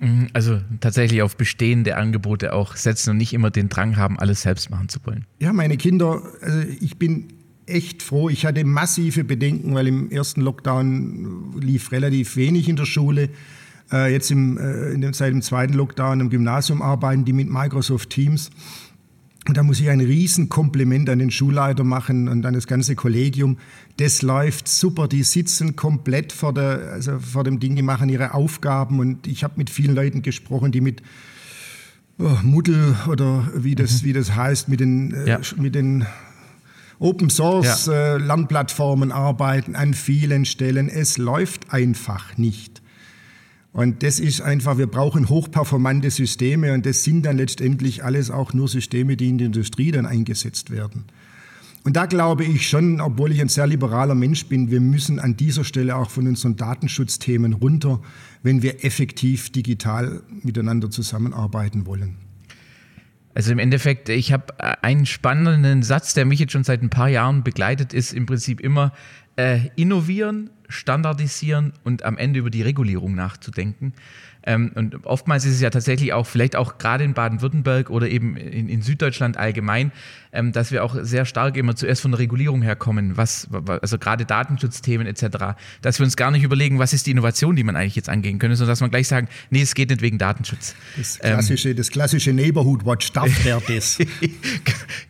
Mhm, also tatsächlich auf bestehende Angebote auch setzen und nicht immer den Drang haben, alles selbst machen zu wollen. Ja, meine Kinder, also ich bin echt froh. Ich hatte massive Bedenken, weil im ersten Lockdown lief relativ wenig in der Schule. Äh, jetzt im, äh, in dem, seit dem zweiten Lockdown im Gymnasium arbeiten die mit Microsoft Teams. Und da muss ich ein Riesenkompliment an den Schulleiter machen und an das ganze Kollegium. Das läuft super. Die sitzen komplett vor, der, also vor dem Ding, die machen ihre Aufgaben. Und ich habe mit vielen Leuten gesprochen, die mit oh, Moodle oder wie das, mhm. wie das heißt, mit den, äh, ja. mit den Open Source ja. äh, Lernplattformen arbeiten an vielen Stellen. Es läuft einfach nicht. Und das ist einfach, wir brauchen hochperformante Systeme und das sind dann letztendlich alles auch nur Systeme, die in der Industrie dann eingesetzt werden. Und da glaube ich schon, obwohl ich ein sehr liberaler Mensch bin, wir müssen an dieser Stelle auch von unseren Datenschutzthemen runter, wenn wir effektiv digital miteinander zusammenarbeiten wollen. Also im Endeffekt, ich habe einen spannenden Satz, der mich jetzt schon seit ein paar Jahren begleitet, ist im Prinzip immer äh, innovieren, standardisieren und am Ende über die Regulierung nachzudenken. Ähm, und oftmals ist es ja tatsächlich auch, vielleicht auch gerade in Baden-Württemberg oder eben in, in Süddeutschland allgemein, ähm, dass wir auch sehr stark immer zuerst von der Regulierung herkommen, was, also gerade Datenschutzthemen etc., dass wir uns gar nicht überlegen, was ist die Innovation, die man eigentlich jetzt angehen könnte, sondern dass man gleich sagen, nee, es geht nicht wegen Datenschutz. Das klassische, ähm, das klassische Neighborhood Watch darf der das.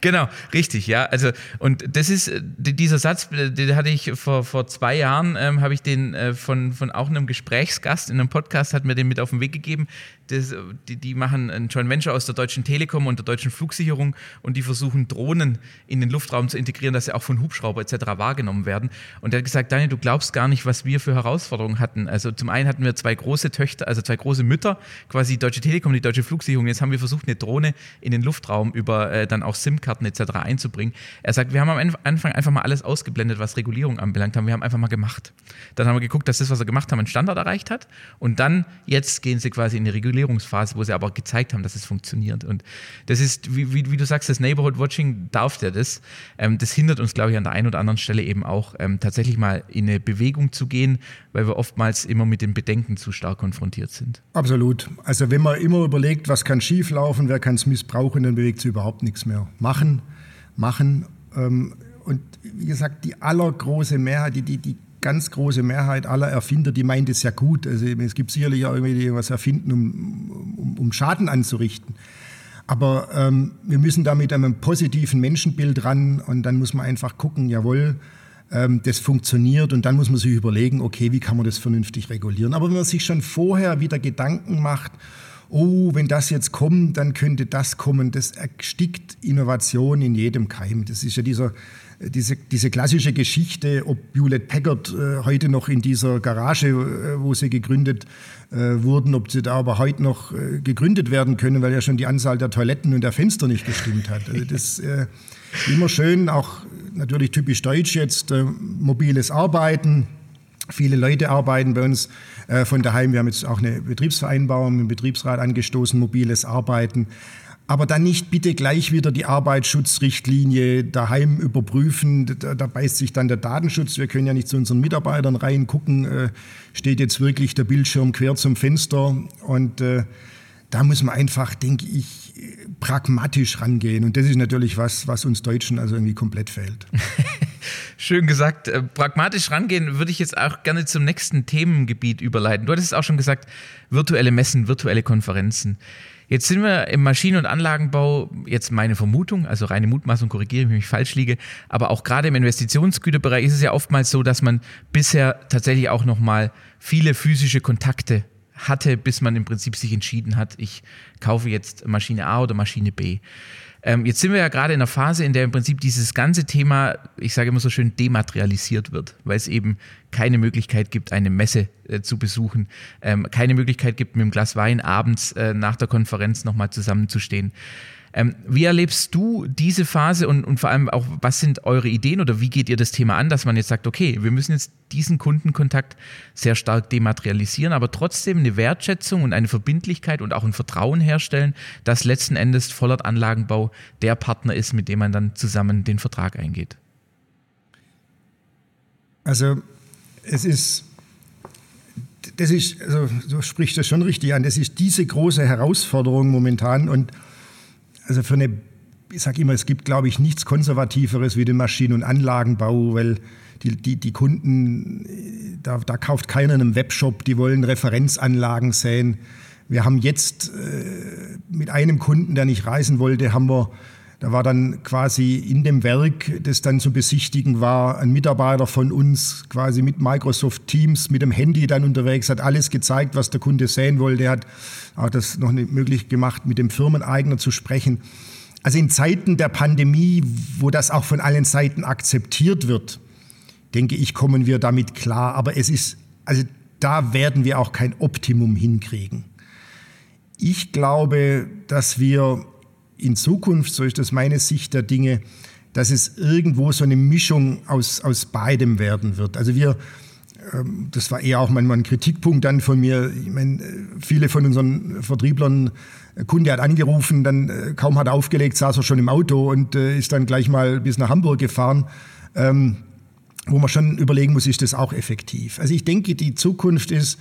genau, richtig, ja. Also, und das ist, äh, dieser Satz, äh, den hatte ich vor, vor zwei Jahren, ähm, habe ich den äh, von, von auch einem Gesprächsgast in einem Podcast, hat mir den mit auf den Weg gegeben. Das, die, die machen ein Joint Venture aus der Deutschen Telekom und der Deutschen Flugsicherung und die versuchen Drohnen in den Luftraum zu integrieren, dass sie auch von Hubschrauber etc. wahrgenommen werden. Und er hat gesagt, Daniel, du glaubst gar nicht, was wir für Herausforderungen hatten. Also zum einen hatten wir zwei große Töchter, also zwei große Mütter, quasi die Deutsche Telekom, die Deutsche Flugsicherung. Jetzt haben wir versucht, eine Drohne in den Luftraum über äh, dann auch SIM-Karten etc. einzubringen. Er sagt, wir haben am Anfang einfach mal alles ausgeblendet, was Regulierung anbelangt haben. Wir haben einfach mal gemacht. Dann haben wir geguckt, dass das, was wir gemacht haben, einen Standard erreicht hat. Und dann, jetzt gehen sie quasi in die Regulierungsphase, wo sie aber gezeigt haben, dass es funktioniert. Und das ist, wie, wie, wie du sagst, das Neighborhood Watching darf der das. Ähm, das hindert uns, glaube ich, an der einen oder anderen Stelle eben auch, ähm, tatsächlich mal in eine Bewegung zu gehen, weil wir oftmals immer mit den Bedenken zu stark konfrontiert sind. Absolut. Also wenn man immer überlegt, was kann schieflaufen, wer kann es missbrauchen, dann bewegt sich überhaupt nichts mehr. Machen, machen. Ähm, und wie gesagt, die allergroße Mehrheit, die, die, die ganz große Mehrheit aller Erfinder, die meint es ja gut. Also es gibt sicherlich auch irgendwie, die was erfinden, um, um, um Schaden anzurichten. Aber ähm, wir müssen da mit einem positiven Menschenbild ran und dann muss man einfach gucken, jawohl, ähm, das funktioniert und dann muss man sich überlegen, okay, wie kann man das vernünftig regulieren. Aber wenn man sich schon vorher wieder Gedanken macht, oh, wenn das jetzt kommt, dann könnte das kommen, das erstickt Innovation in jedem Keim. Das ist ja dieser diese, diese klassische Geschichte, ob Hewlett Packard äh, heute noch in dieser Garage, äh, wo sie gegründet äh, wurden, ob sie da aber heute noch äh, gegründet werden können, weil ja schon die Anzahl der Toiletten und der Fenster nicht gestimmt hat. Also das äh, immer schön, auch natürlich typisch deutsch jetzt, äh, mobiles Arbeiten. Viele Leute arbeiten bei uns von daheim. Wir haben jetzt auch eine Betriebsvereinbarung mit dem Betriebsrat angestoßen, mobiles Arbeiten aber dann nicht bitte gleich wieder die Arbeitsschutzrichtlinie daheim überprüfen. Da, da, beißt sich dann der Datenschutz. Wir können ja nicht zu unseren Mitarbeitern reingucken, äh, steht jetzt wirklich der Bildschirm quer zum Fenster. Und äh, da muss man einfach, denke ich, pragmatisch rangehen. Und das ist natürlich was, was uns Deutschen also irgendwie komplett fehlt. Schön gesagt. Äh, pragmatisch rangehen würde ich jetzt auch gerne zum nächsten Themengebiet überleiten. Du hattest auch schon gesagt, virtuelle Messen, virtuelle Konferenzen. Jetzt sind wir im Maschinen- und Anlagenbau, jetzt meine Vermutung, also reine Mutmaßung, korrigiere, wenn ich falsch liege, aber auch gerade im Investitionsgüterbereich ist es ja oftmals so, dass man bisher tatsächlich auch nochmal viele physische Kontakte hatte, bis man im Prinzip sich entschieden hat, ich kaufe jetzt Maschine A oder Maschine B. Ähm, jetzt sind wir ja gerade in einer Phase, in der im Prinzip dieses ganze Thema, ich sage immer so schön, dematerialisiert wird, weil es eben keine Möglichkeit gibt, eine Messe äh, zu besuchen, ähm, keine Möglichkeit gibt, mit einem Glas Wein abends äh, nach der Konferenz nochmal zusammenzustehen. Ähm, wie erlebst du diese Phase und, und vor allem auch, was sind eure Ideen oder wie geht ihr das Thema an, dass man jetzt sagt, okay, wir müssen jetzt diesen Kundenkontakt sehr stark dematerialisieren, aber trotzdem eine Wertschätzung und eine Verbindlichkeit und auch ein Vertrauen herstellen, dass letzten Endes Vollert Anlagenbau der Partner ist, mit dem man dann zusammen den Vertrag eingeht? Also es ist das ist, also du sprichst das schon richtig an, das ist diese große Herausforderung momentan und also für eine, ich sage immer, es gibt, glaube ich, nichts Konservativeres wie den Maschinen- und Anlagenbau, weil die, die, die Kunden, da, da kauft keiner einen Webshop, die wollen Referenzanlagen sehen. Wir haben jetzt äh, mit einem Kunden, der nicht reisen wollte, haben wir da war dann quasi in dem Werk, das dann zu besichtigen war, ein Mitarbeiter von uns quasi mit Microsoft Teams, mit dem Handy dann unterwegs, hat alles gezeigt, was der Kunde sehen wollte. Hat auch das noch nicht möglich gemacht, mit dem Firmeneigner zu sprechen. Also in Zeiten der Pandemie, wo das auch von allen Seiten akzeptiert wird, denke ich, kommen wir damit klar. Aber es ist, also da werden wir auch kein Optimum hinkriegen. Ich glaube, dass wir in Zukunft, so ist das meine Sicht der Dinge, dass es irgendwo so eine Mischung aus, aus beidem werden wird. Also wir, ähm, das war eher auch manchmal ein Kritikpunkt dann von mir. Ich meine, viele von unseren Vertrieblern, äh, Kunde hat angerufen, dann äh, kaum hat er aufgelegt, saß er schon im Auto und äh, ist dann gleich mal bis nach Hamburg gefahren. Ähm, wo man schon überlegen muss, ist das auch effektiv. Also ich denke, die Zukunft ist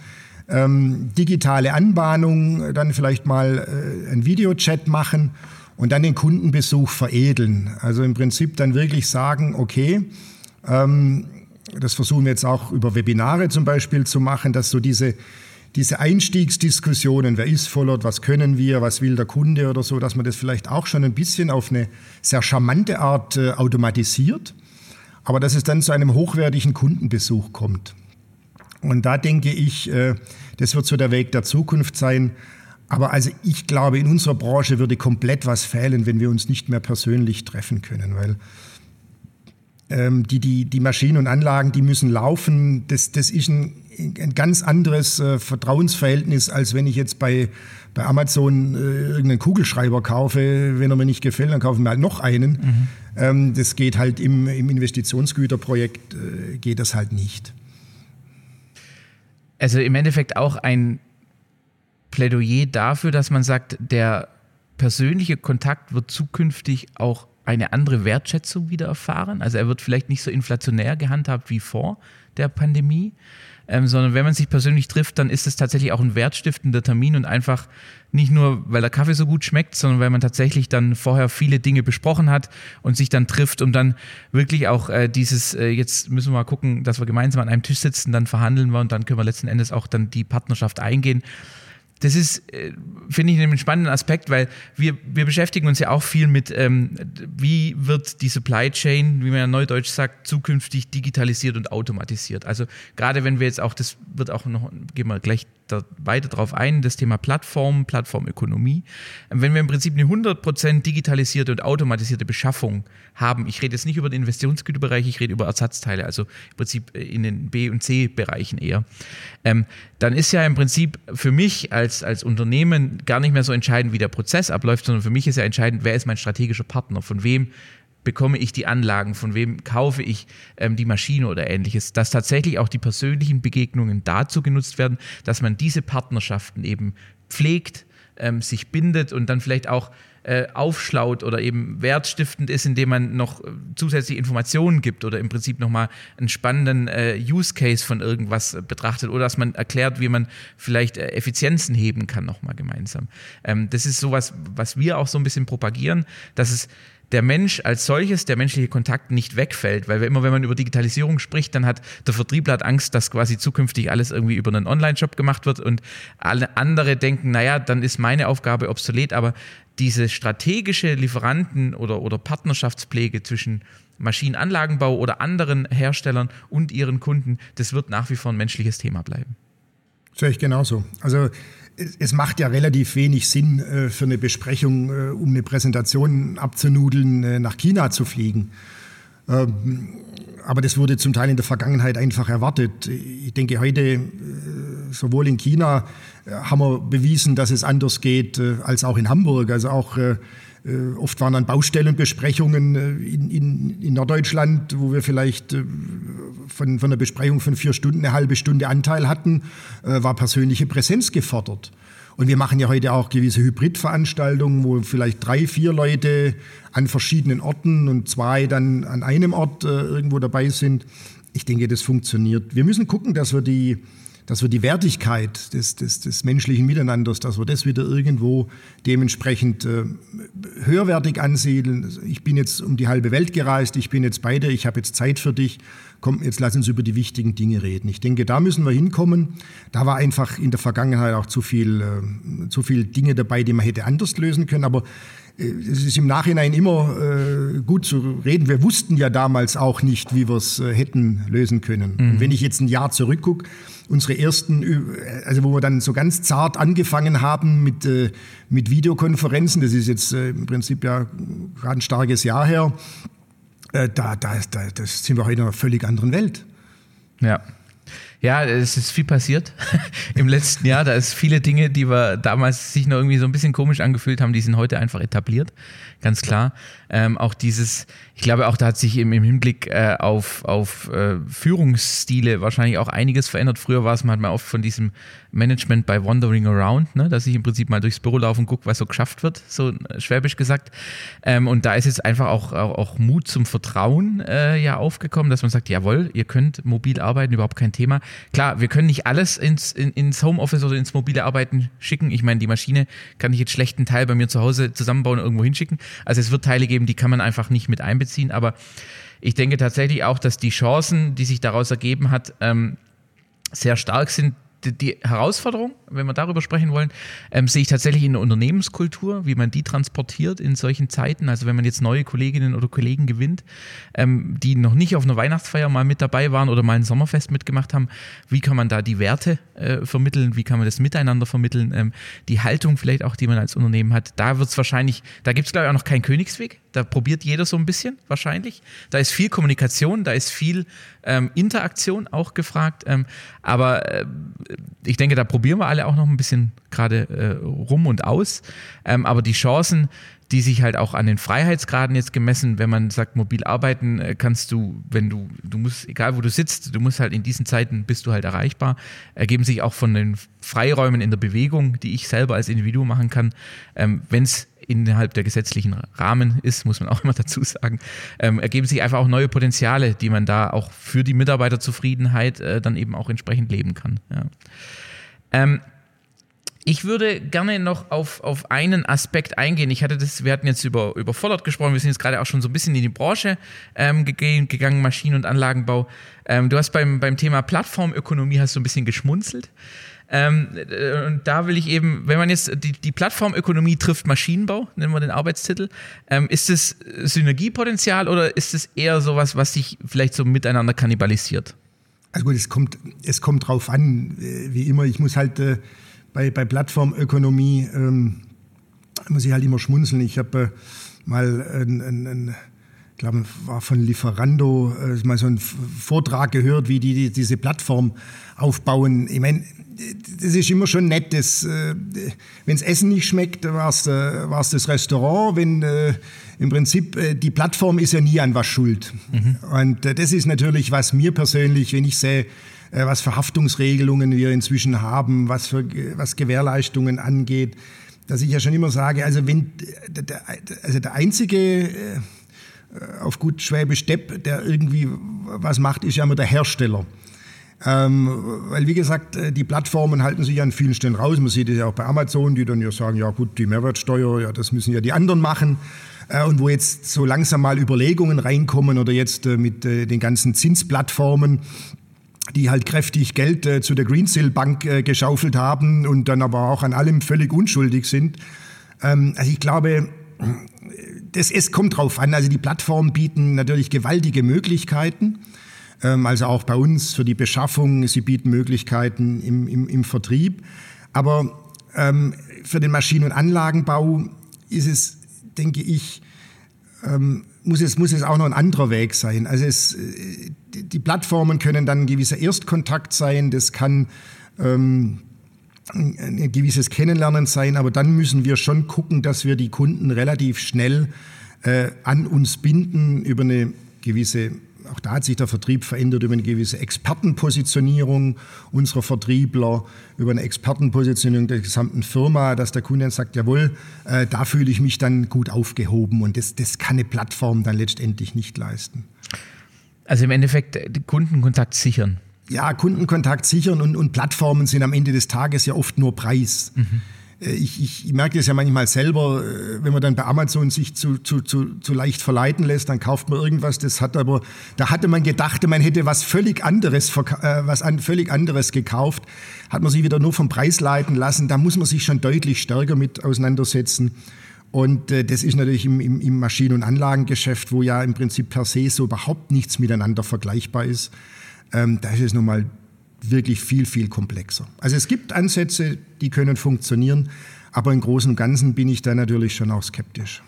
ähm, digitale Anbahnung, dann vielleicht mal äh, ein Videochat machen und dann den Kundenbesuch veredeln. Also im Prinzip dann wirklich sagen, okay, ähm, das versuchen wir jetzt auch über Webinare zum Beispiel zu machen, dass so diese, diese Einstiegsdiskussionen, wer ist Vollert, was können wir, was will der Kunde oder so, dass man das vielleicht auch schon ein bisschen auf eine sehr charmante Art äh, automatisiert, aber dass es dann zu einem hochwertigen Kundenbesuch kommt. Und da denke ich, äh, das wird so der Weg der Zukunft sein, aber also ich glaube, in unserer Branche würde komplett was fehlen, wenn wir uns nicht mehr persönlich treffen können, weil ähm, die, die, die Maschinen und Anlagen, die müssen laufen. Das, das ist ein, ein ganz anderes äh, Vertrauensverhältnis, als wenn ich jetzt bei, bei Amazon äh, irgendeinen Kugelschreiber kaufe. Wenn er mir nicht gefällt, dann kaufen wir halt noch einen. Mhm. Ähm, das geht halt im, im Investitionsgüterprojekt, äh, geht das halt nicht. Also im Endeffekt auch ein Plädoyer dafür, dass man sagt, der persönliche Kontakt wird zukünftig auch eine andere Wertschätzung wieder erfahren. Also er wird vielleicht nicht so inflationär gehandhabt wie vor der Pandemie, ähm, sondern wenn man sich persönlich trifft, dann ist es tatsächlich auch ein wertstiftender Termin und einfach nicht nur, weil der Kaffee so gut schmeckt, sondern weil man tatsächlich dann vorher viele Dinge besprochen hat und sich dann trifft, um dann wirklich auch äh, dieses, äh, jetzt müssen wir mal gucken, dass wir gemeinsam an einem Tisch sitzen, dann verhandeln wir und dann können wir letzten Endes auch dann die Partnerschaft eingehen das ist, äh, finde ich, einen spannenden Aspekt, weil wir, wir beschäftigen uns ja auch viel mit, ähm, wie wird die Supply Chain, wie man ja neudeutsch sagt, zukünftig digitalisiert und automatisiert. Also gerade wenn wir jetzt auch, das wird auch noch, gehen wir gleich da weiter drauf ein, das Thema Plattform, Plattformökonomie. Wenn wir im Prinzip eine 100% digitalisierte und automatisierte Beschaffung haben, ich rede jetzt nicht über den Investitionsgüterbereich, ich rede über Ersatzteile, also im Prinzip in den B- und C-Bereichen eher, ähm, dann ist ja im Prinzip für mich als, als Unternehmen gar nicht mehr so entscheidend, wie der Prozess abläuft, sondern für mich ist ja entscheidend, wer ist mein strategischer Partner, von wem bekomme ich die Anlagen, von wem kaufe ich ähm, die Maschine oder ähnliches, dass tatsächlich auch die persönlichen Begegnungen dazu genutzt werden, dass man diese Partnerschaften eben pflegt, ähm, sich bindet und dann vielleicht auch äh, aufschlaut oder eben wertstiftend ist, indem man noch äh, zusätzliche Informationen gibt oder im Prinzip nochmal einen spannenden äh, Use Case von irgendwas betrachtet oder dass man erklärt, wie man vielleicht äh, Effizienzen heben kann nochmal gemeinsam. Ähm, das ist sowas, was wir auch so ein bisschen propagieren, dass es der Mensch als solches, der menschliche Kontakt nicht wegfällt, weil immer wenn man über Digitalisierung spricht, dann hat der Vertriebler hat Angst, dass quasi zukünftig alles irgendwie über einen Online-Shop gemacht wird und alle andere denken, naja, dann ist meine Aufgabe obsolet, aber diese strategische Lieferanten- oder, oder Partnerschaftspflege zwischen Maschinenanlagenbau oder anderen Herstellern und ihren Kunden, das wird nach wie vor ein menschliches Thema bleiben. Sehe ich genauso. Also es macht ja relativ wenig Sinn äh, für eine Besprechung, äh, um eine Präsentation abzunudeln, äh, nach China zu fliegen. Ähm, aber das wurde zum Teil in der Vergangenheit einfach erwartet. Ich denke, heute, sowohl in China haben wir bewiesen, dass es anders geht, als auch in Hamburg. Also auch oft waren dann Baustellenbesprechungen äh, in, in, in, Norddeutschland, wo wir vielleicht äh, von, von einer Besprechung von vier Stunden eine halbe Stunde Anteil hatten, war persönliche Präsenz gefordert. Und wir machen ja heute auch gewisse Hybridveranstaltungen, wo vielleicht drei, vier Leute an verschiedenen Orten und zwei dann an einem Ort irgendwo dabei sind. Ich denke, das funktioniert. Wir müssen gucken, dass wir die, dass wir die Wertigkeit des, des, des menschlichen Miteinanders, dass wir das wieder irgendwo dementsprechend äh, höherwertig ansiedeln. Ich bin jetzt um die halbe Welt gereist, ich bin jetzt bei dir, ich habe jetzt Zeit für dich. Komm, jetzt lass uns über die wichtigen Dinge reden. Ich denke, da müssen wir hinkommen. Da war einfach in der Vergangenheit auch zu viel, äh, zu viel Dinge dabei, die man hätte anders lösen können. Aber äh, es ist im Nachhinein immer äh, gut zu reden. Wir wussten ja damals auch nicht, wie wir es äh, hätten lösen können. Mhm. wenn ich jetzt ein Jahr zurückgucke, unsere ersten, also wo wir dann so ganz zart angefangen haben mit, äh, mit Videokonferenzen, das ist jetzt äh, im Prinzip ja gerade ein starkes Jahr her, äh, da, da, da das sind wir heute in einer völlig anderen Welt. Ja. Ja, es ist viel passiert im letzten Jahr. Da ist viele Dinge, die wir damals sich noch irgendwie so ein bisschen komisch angefühlt haben, die sind heute einfach etabliert. Ganz klar. Ähm, auch dieses, ich glaube, auch da hat sich im, im Hinblick äh, auf, auf äh, Führungsstile wahrscheinlich auch einiges verändert. Früher war es mal oft von diesem Management bei Wandering Around, ne? dass ich im Prinzip mal durchs Büro laufe und gucke, was so geschafft wird, so äh, schwäbisch gesagt. Ähm, und da ist jetzt einfach auch, auch, auch Mut zum Vertrauen äh, ja aufgekommen, dass man sagt, jawohl, ihr könnt mobil arbeiten, überhaupt kein Thema. Klar, wir können nicht alles ins, in, ins Homeoffice oder ins mobile Arbeiten schicken. Ich meine, die Maschine kann ich jetzt schlechten Teil bei mir zu Hause zusammenbauen und irgendwo hinschicken. Also es wird Teile geben, die kann man einfach nicht mit einbeziehen. Aber ich denke tatsächlich auch, dass die Chancen, die sich daraus ergeben hat, ähm, sehr stark sind, die, die Herausforderung, wenn wir darüber sprechen wollen, ähm, sehe ich tatsächlich in der Unternehmenskultur, wie man die transportiert in solchen Zeiten. Also wenn man jetzt neue Kolleginnen oder Kollegen gewinnt, ähm, die noch nicht auf einer Weihnachtsfeier mal mit dabei waren oder mal ein Sommerfest mitgemacht haben, wie kann man da die Werte äh, vermitteln, wie kann man das miteinander vermitteln, ähm, die Haltung vielleicht auch, die man als Unternehmen hat. Da wird es wahrscheinlich, da gibt es glaube ich auch noch keinen Königsweg, da probiert jeder so ein bisschen wahrscheinlich. Da ist viel Kommunikation, da ist viel ähm, Interaktion auch gefragt. Ähm, aber äh, ich denke, da probieren wir alle auch noch ein bisschen gerade äh, rum und aus. Ähm, aber die Chancen, die sich halt auch an den Freiheitsgraden jetzt gemessen, wenn man sagt, mobil arbeiten äh, kannst du, wenn du, du musst, egal wo du sitzt, du musst halt in diesen Zeiten bist du halt erreichbar, ergeben sich auch von den Freiräumen in der Bewegung, die ich selber als Individuum machen kann. Ähm, wenn es innerhalb der gesetzlichen Rahmen ist, muss man auch immer dazu sagen, ähm, ergeben sich einfach auch neue Potenziale, die man da auch für die Mitarbeiterzufriedenheit äh, dann eben auch entsprechend leben kann. Ja. Ähm, ich würde gerne noch auf, auf einen Aspekt eingehen. Ich hatte das, wir hatten jetzt über, über Vollert gesprochen, wir sind jetzt gerade auch schon so ein bisschen in die Branche ähm, gegangen, Maschinen- und Anlagenbau. Ähm, du hast beim, beim Thema Plattformökonomie hast du ein bisschen geschmunzelt. Ähm, äh, und da will ich eben, wenn man jetzt die, die Plattformökonomie trifft Maschinenbau, nennen wir den Arbeitstitel, ähm, ist es Synergiepotenzial oder ist es eher sowas, was sich vielleicht so miteinander kannibalisiert? Also gut, es kommt, es kommt drauf an, äh, wie immer. Ich muss halt äh, bei, bei Plattformökonomie, ähm, muss ich halt immer schmunzeln. Ich habe äh, mal ein, ein, ein glaube, war von Lieferando äh, mal so einen Vortrag gehört, wie die, die diese Plattform aufbauen. Ich meine, das ist immer schon nett. Äh, wenn das Essen nicht schmeckt, war es äh, das Restaurant. Wenn äh, im Prinzip äh, die Plattform ist ja nie an was schuld. Mhm. Und äh, das ist natürlich, was mir persönlich, wenn ich sehe, äh, was für Haftungsregelungen wir inzwischen haben, was für was Gewährleistungen angeht, dass ich ja schon immer sage, also wenn also der einzige auf gut Schwäbisch Depp, der irgendwie was macht, ist ja immer der Hersteller. Ähm, weil, wie gesagt, äh, die Plattformen halten sich an vielen Stellen raus. Man sieht es ja auch bei Amazon, die dann ja sagen, ja gut, die Mehrwertsteuer, ja, das müssen ja die anderen machen. Äh, und wo jetzt so langsam mal Überlegungen reinkommen oder jetzt äh, mit äh, den ganzen Zinsplattformen, die halt kräftig Geld äh, zu der Greensill Bank äh, geschaufelt haben und dann aber auch an allem völlig unschuldig sind. Ähm, also ich glaube, das, es kommt drauf an. Also die Plattformen bieten natürlich gewaltige Möglichkeiten. Ähm, also auch bei uns für die Beschaffung. Sie bieten Möglichkeiten im, im, im Vertrieb. Aber ähm, für den Maschinen- und Anlagenbau ist es, denke ich, ähm, muss, es, muss es auch noch ein anderer Weg sein. Also es, äh, die Plattformen können dann ein gewisser Erstkontakt sein, das kann ähm, ein gewisses Kennenlernen sein, aber dann müssen wir schon gucken, dass wir die Kunden relativ schnell äh, an uns binden über eine gewisse auch da hat sich der Vertrieb verändert über eine gewisse Expertenpositionierung unserer Vertriebler, über eine Expertenpositionierung der gesamten Firma, dass der Kunde dann sagt, jawohl, äh, da fühle ich mich dann gut aufgehoben und das, das kann eine Plattform dann letztendlich nicht leisten. Also im Endeffekt äh, Kundenkontakt sichern. Ja, Kundenkontakt sichern und, und Plattformen sind am Ende des Tages ja oft nur Preis. Mhm. Äh, ich, ich, ich merke das ja manchmal selber, äh, wenn man dann bei Amazon sich zu, zu, zu, zu leicht verleiten lässt, dann kauft man irgendwas, das hat aber, da hatte man gedacht, man hätte was völlig anderes, äh, was an, völlig anderes gekauft, hat man sich wieder nur vom Preis leiten lassen, da muss man sich schon deutlich stärker mit auseinandersetzen. Und äh, das ist natürlich im, im, im Maschinen- und Anlagengeschäft, wo ja im Prinzip per se so überhaupt nichts miteinander vergleichbar ist. Ähm, da ist es nun mal wirklich viel, viel komplexer. Also es gibt Ansätze, die können funktionieren, aber im Großen und Ganzen bin ich da natürlich schon auch skeptisch.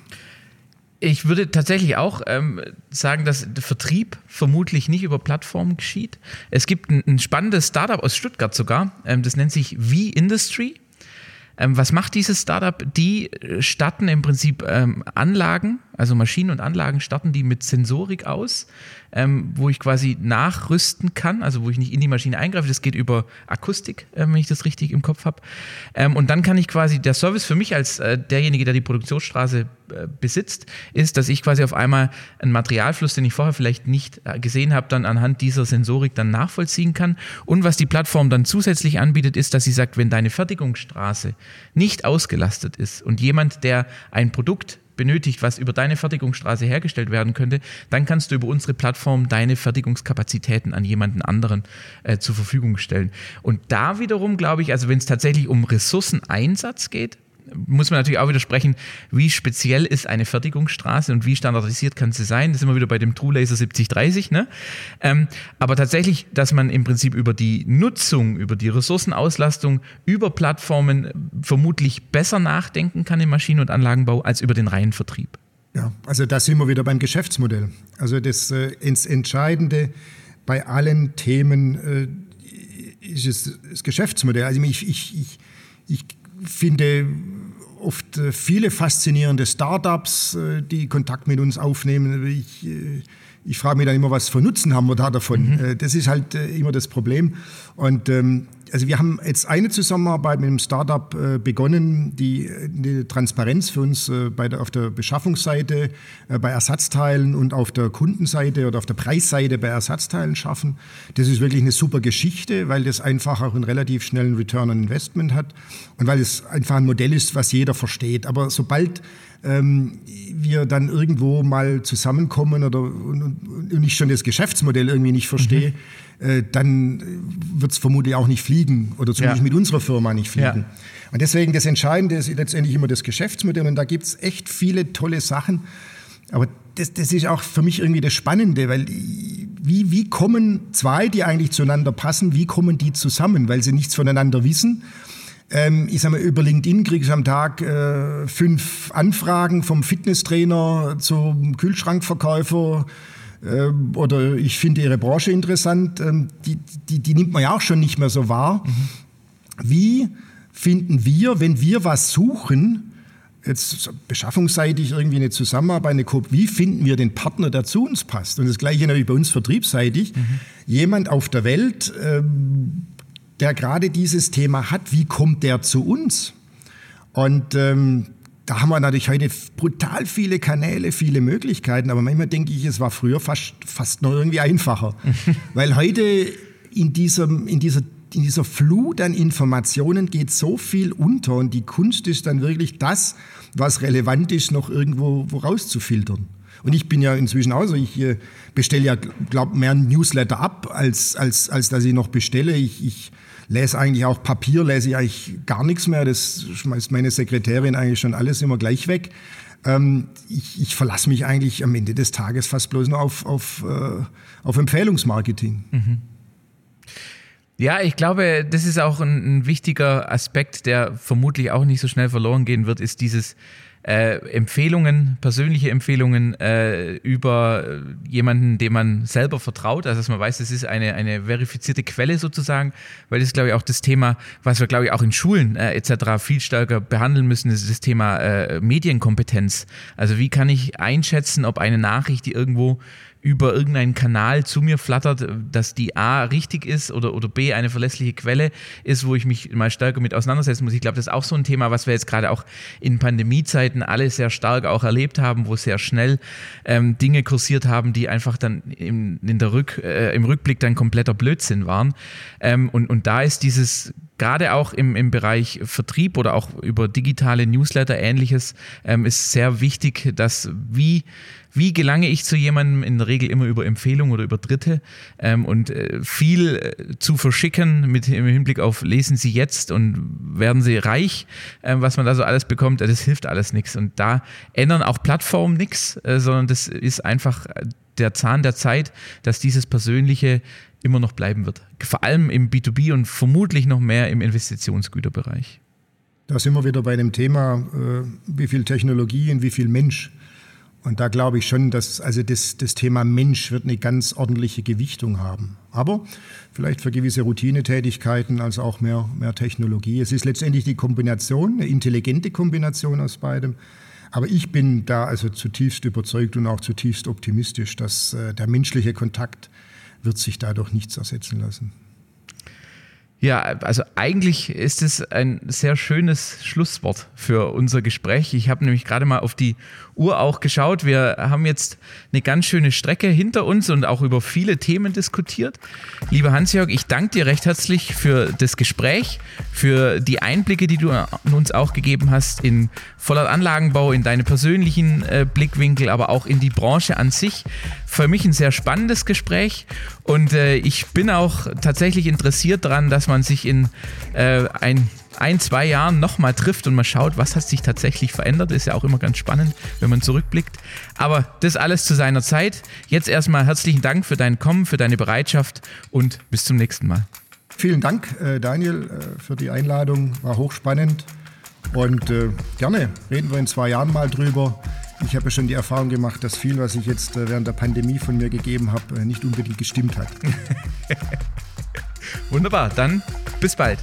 Ich würde tatsächlich auch ähm, sagen, dass Vertrieb vermutlich nicht über Plattformen geschieht. Es gibt ein, ein spannendes Startup aus Stuttgart sogar, ähm, das nennt sich V-Industry. Ähm, was macht dieses Startup? Die äh, starten im Prinzip ähm, Anlagen, also Maschinen und Anlagen starten die mit Sensorik aus, ähm, wo ich quasi nachrüsten kann, also wo ich nicht in die Maschine eingreife. Das geht über Akustik, äh, wenn ich das richtig im Kopf habe. Ähm, und dann kann ich quasi, der Service für mich als äh, derjenige, der die Produktionsstraße äh, besitzt, ist, dass ich quasi auf einmal einen Materialfluss, den ich vorher vielleicht nicht äh, gesehen habe, dann anhand dieser Sensorik dann nachvollziehen kann. Und was die Plattform dann zusätzlich anbietet, ist, dass sie sagt, wenn deine Fertigungsstraße nicht ausgelastet ist und jemand, der ein Produkt benötigt, was über deine Fertigungsstraße hergestellt werden könnte, dann kannst du über unsere Plattform deine Fertigungskapazitäten an jemanden anderen äh, zur Verfügung stellen. Und da wiederum glaube ich, also wenn es tatsächlich um Ressourceneinsatz geht, muss man natürlich auch wieder sprechen, wie speziell ist eine Fertigungsstraße und wie standardisiert kann sie sein. Das sind wir wieder bei dem True Laser 7030. Ne? Ähm, aber tatsächlich, dass man im Prinzip über die Nutzung, über die Ressourcenauslastung, über Plattformen vermutlich besser nachdenken kann im Maschinen- und Anlagenbau als über den reinen Vertrieb. Ja, also da sind wir wieder beim Geschäftsmodell. Also das äh, Entscheidende bei allen Themen äh, ist das Geschäftsmodell. Also ich, ich, ich, ich finde oft äh, viele faszinierende Startups, äh, die Kontakt mit uns aufnehmen. Ich, äh, ich frage mich dann immer, was für Nutzen haben wir da davon? Mhm. Das ist halt immer das Problem. Und ähm, also wir haben jetzt eine Zusammenarbeit mit einem Startup äh, begonnen, die eine Transparenz für uns äh, bei der, auf der Beschaffungsseite, äh, bei Ersatzteilen und auf der Kundenseite oder auf der Preisseite bei Ersatzteilen schaffen. Das ist wirklich eine super Geschichte, weil das einfach auch einen relativ schnellen Return on Investment hat und weil es einfach ein Modell ist, was jeder versteht. Aber sobald ähm, wir dann irgendwo mal zusammenkommen oder und, und ich schon das Geschäftsmodell irgendwie nicht verstehe, mhm äh, dann wird es vermutlich auch nicht fliegen oder zumindest ja. mit unserer Firma nicht fliegen. Ja. Und deswegen das Entscheidende ist letztendlich immer das Geschäftsmodell und da gibt es echt viele tolle Sachen. Aber das, das ist auch für mich irgendwie das Spannende, weil wie, wie kommen zwei, die eigentlich zueinander passen, wie kommen die zusammen, weil sie nichts voneinander wissen? Ähm, ich sage mal, über LinkedIn kriege ich am Tag äh, fünf Anfragen vom Fitnesstrainer zum Kühlschrankverkäufer ähm, oder ich finde Ihre Branche interessant, ähm, die, die, die, nimmt man ja auch schon nicht mehr so wahr. Mhm. Wie finden wir, wenn wir was suchen, jetzt beschaffungsseitig irgendwie eine Zusammenarbeit, eine Koop, wie finden wir den Partner, der zu uns passt? Und das Gleiche natürlich bei uns vertriebsseitig. Mhm. Jemand auf der Welt, ähm, der gerade dieses Thema hat, wie kommt der zu uns? Und ähm, da haben wir natürlich heute brutal viele Kanäle, viele Möglichkeiten, aber manchmal denke ich, es war früher fast, fast noch irgendwie einfacher. Weil heute in, diesem, in, dieser, in dieser Flut an Informationen geht so viel unter und die Kunst ist dann wirklich das, was relevant ist, noch irgendwo rauszufiltern. Und ich bin ja inzwischen auch so, ich äh, bestelle ja, glaube mehr Newsletter ab, als, als, als dass ich noch bestelle. Ich, ich lese eigentlich auch Papier, lese ich eigentlich gar nichts mehr. Das schmeißt meine Sekretärin eigentlich schon alles immer gleich weg. Ähm, ich, ich verlasse mich eigentlich am Ende des Tages fast bloß nur auf, auf, äh, auf Empfehlungsmarketing. Mhm. Ja, ich glaube, das ist auch ein, ein, wichtiger Aspekt, der vermutlich auch nicht so schnell verloren gehen wird, ist dieses äh, Empfehlungen, persönliche Empfehlungen äh, über jemanden, dem man selber vertraut, also dass man weiß, es ist eine, eine verifizierte Quelle sozusagen, weil das ist, glaube ich, auch das Thema, was wir, glaube ich, auch in Schulen äh, etc. viel stärker behandeln müssen, ist das Thema äh, Medienkompetenz. Also wie kann ich einschätzen, ob eine Nachricht, die irgendwo über irgendeinen Kanal zu mir flattert, dass die A richtig ist oder, oder B eine verlässliche Quelle ist, wo ich mich mal stärker mit auseinandersetzen muss. Ich glaube, das ist auch so ein Thema, was wir jetzt gerade auch in Pandemiezeiten alle sehr stark auch erlebt haben, wo sehr schnell ähm, Dinge kursiert haben, die einfach dann im, in der Rück, äh, im Rückblick dann kompletter Blödsinn waren. Ähm, und, und da ist dieses gerade auch im, im Bereich Vertrieb oder auch über digitale Newsletter ähnliches ähm, ist sehr wichtig, dass wie wie gelange ich zu jemandem? In der Regel immer über Empfehlung oder über Dritte. Ähm, und äh, viel äh, zu verschicken mit im Hinblick auf lesen Sie jetzt und werden Sie reich, äh, was man da so alles bekommt, das hilft alles nichts. Und da ändern auch Plattformen nichts, äh, sondern das ist einfach der Zahn der Zeit, dass dieses Persönliche immer noch bleiben wird. Vor allem im B2B und vermutlich noch mehr im Investitionsgüterbereich. Da sind wir wieder bei dem Thema, äh, wie viel Technologie und wie viel Mensch. Und da glaube ich schon, dass also das, das Thema Mensch wird eine ganz ordentliche Gewichtung haben. Aber vielleicht für gewisse Routinetätigkeiten als auch mehr, mehr Technologie. Es ist letztendlich die Kombination, eine intelligente Kombination aus beidem. Aber ich bin da also zutiefst überzeugt und auch zutiefst optimistisch, dass äh, der menschliche Kontakt wird sich dadurch nichts ersetzen lassen. Ja, also eigentlich ist es ein sehr schönes Schlusswort für unser Gespräch. Ich habe nämlich gerade mal auf die Uhr auch geschaut. Wir haben jetzt eine ganz schöne Strecke hinter uns und auch über viele Themen diskutiert. Lieber Hans-Jörg, ich danke dir recht herzlich für das Gespräch, für die Einblicke, die du uns auch gegeben hast in voller Anlagenbau, in deine persönlichen äh, Blickwinkel, aber auch in die Branche an sich. Für mich ein sehr spannendes Gespräch und äh, ich bin auch tatsächlich interessiert daran, dass man sich in äh, ein, ein, zwei Jahren nochmal trifft und mal schaut, was hat sich tatsächlich verändert. Ist ja auch immer ganz spannend, wenn man zurückblickt. Aber das alles zu seiner Zeit. Jetzt erstmal herzlichen Dank für dein Kommen, für deine Bereitschaft und bis zum nächsten Mal. Vielen Dank, äh, Daniel, äh, für die Einladung. War hochspannend. Und äh, gerne reden wir in zwei Jahren mal drüber. Ich habe ja schon die Erfahrung gemacht, dass viel, was ich jetzt äh, während der Pandemie von mir gegeben habe, äh, nicht unbedingt gestimmt hat. Wunderbar, dann bis bald.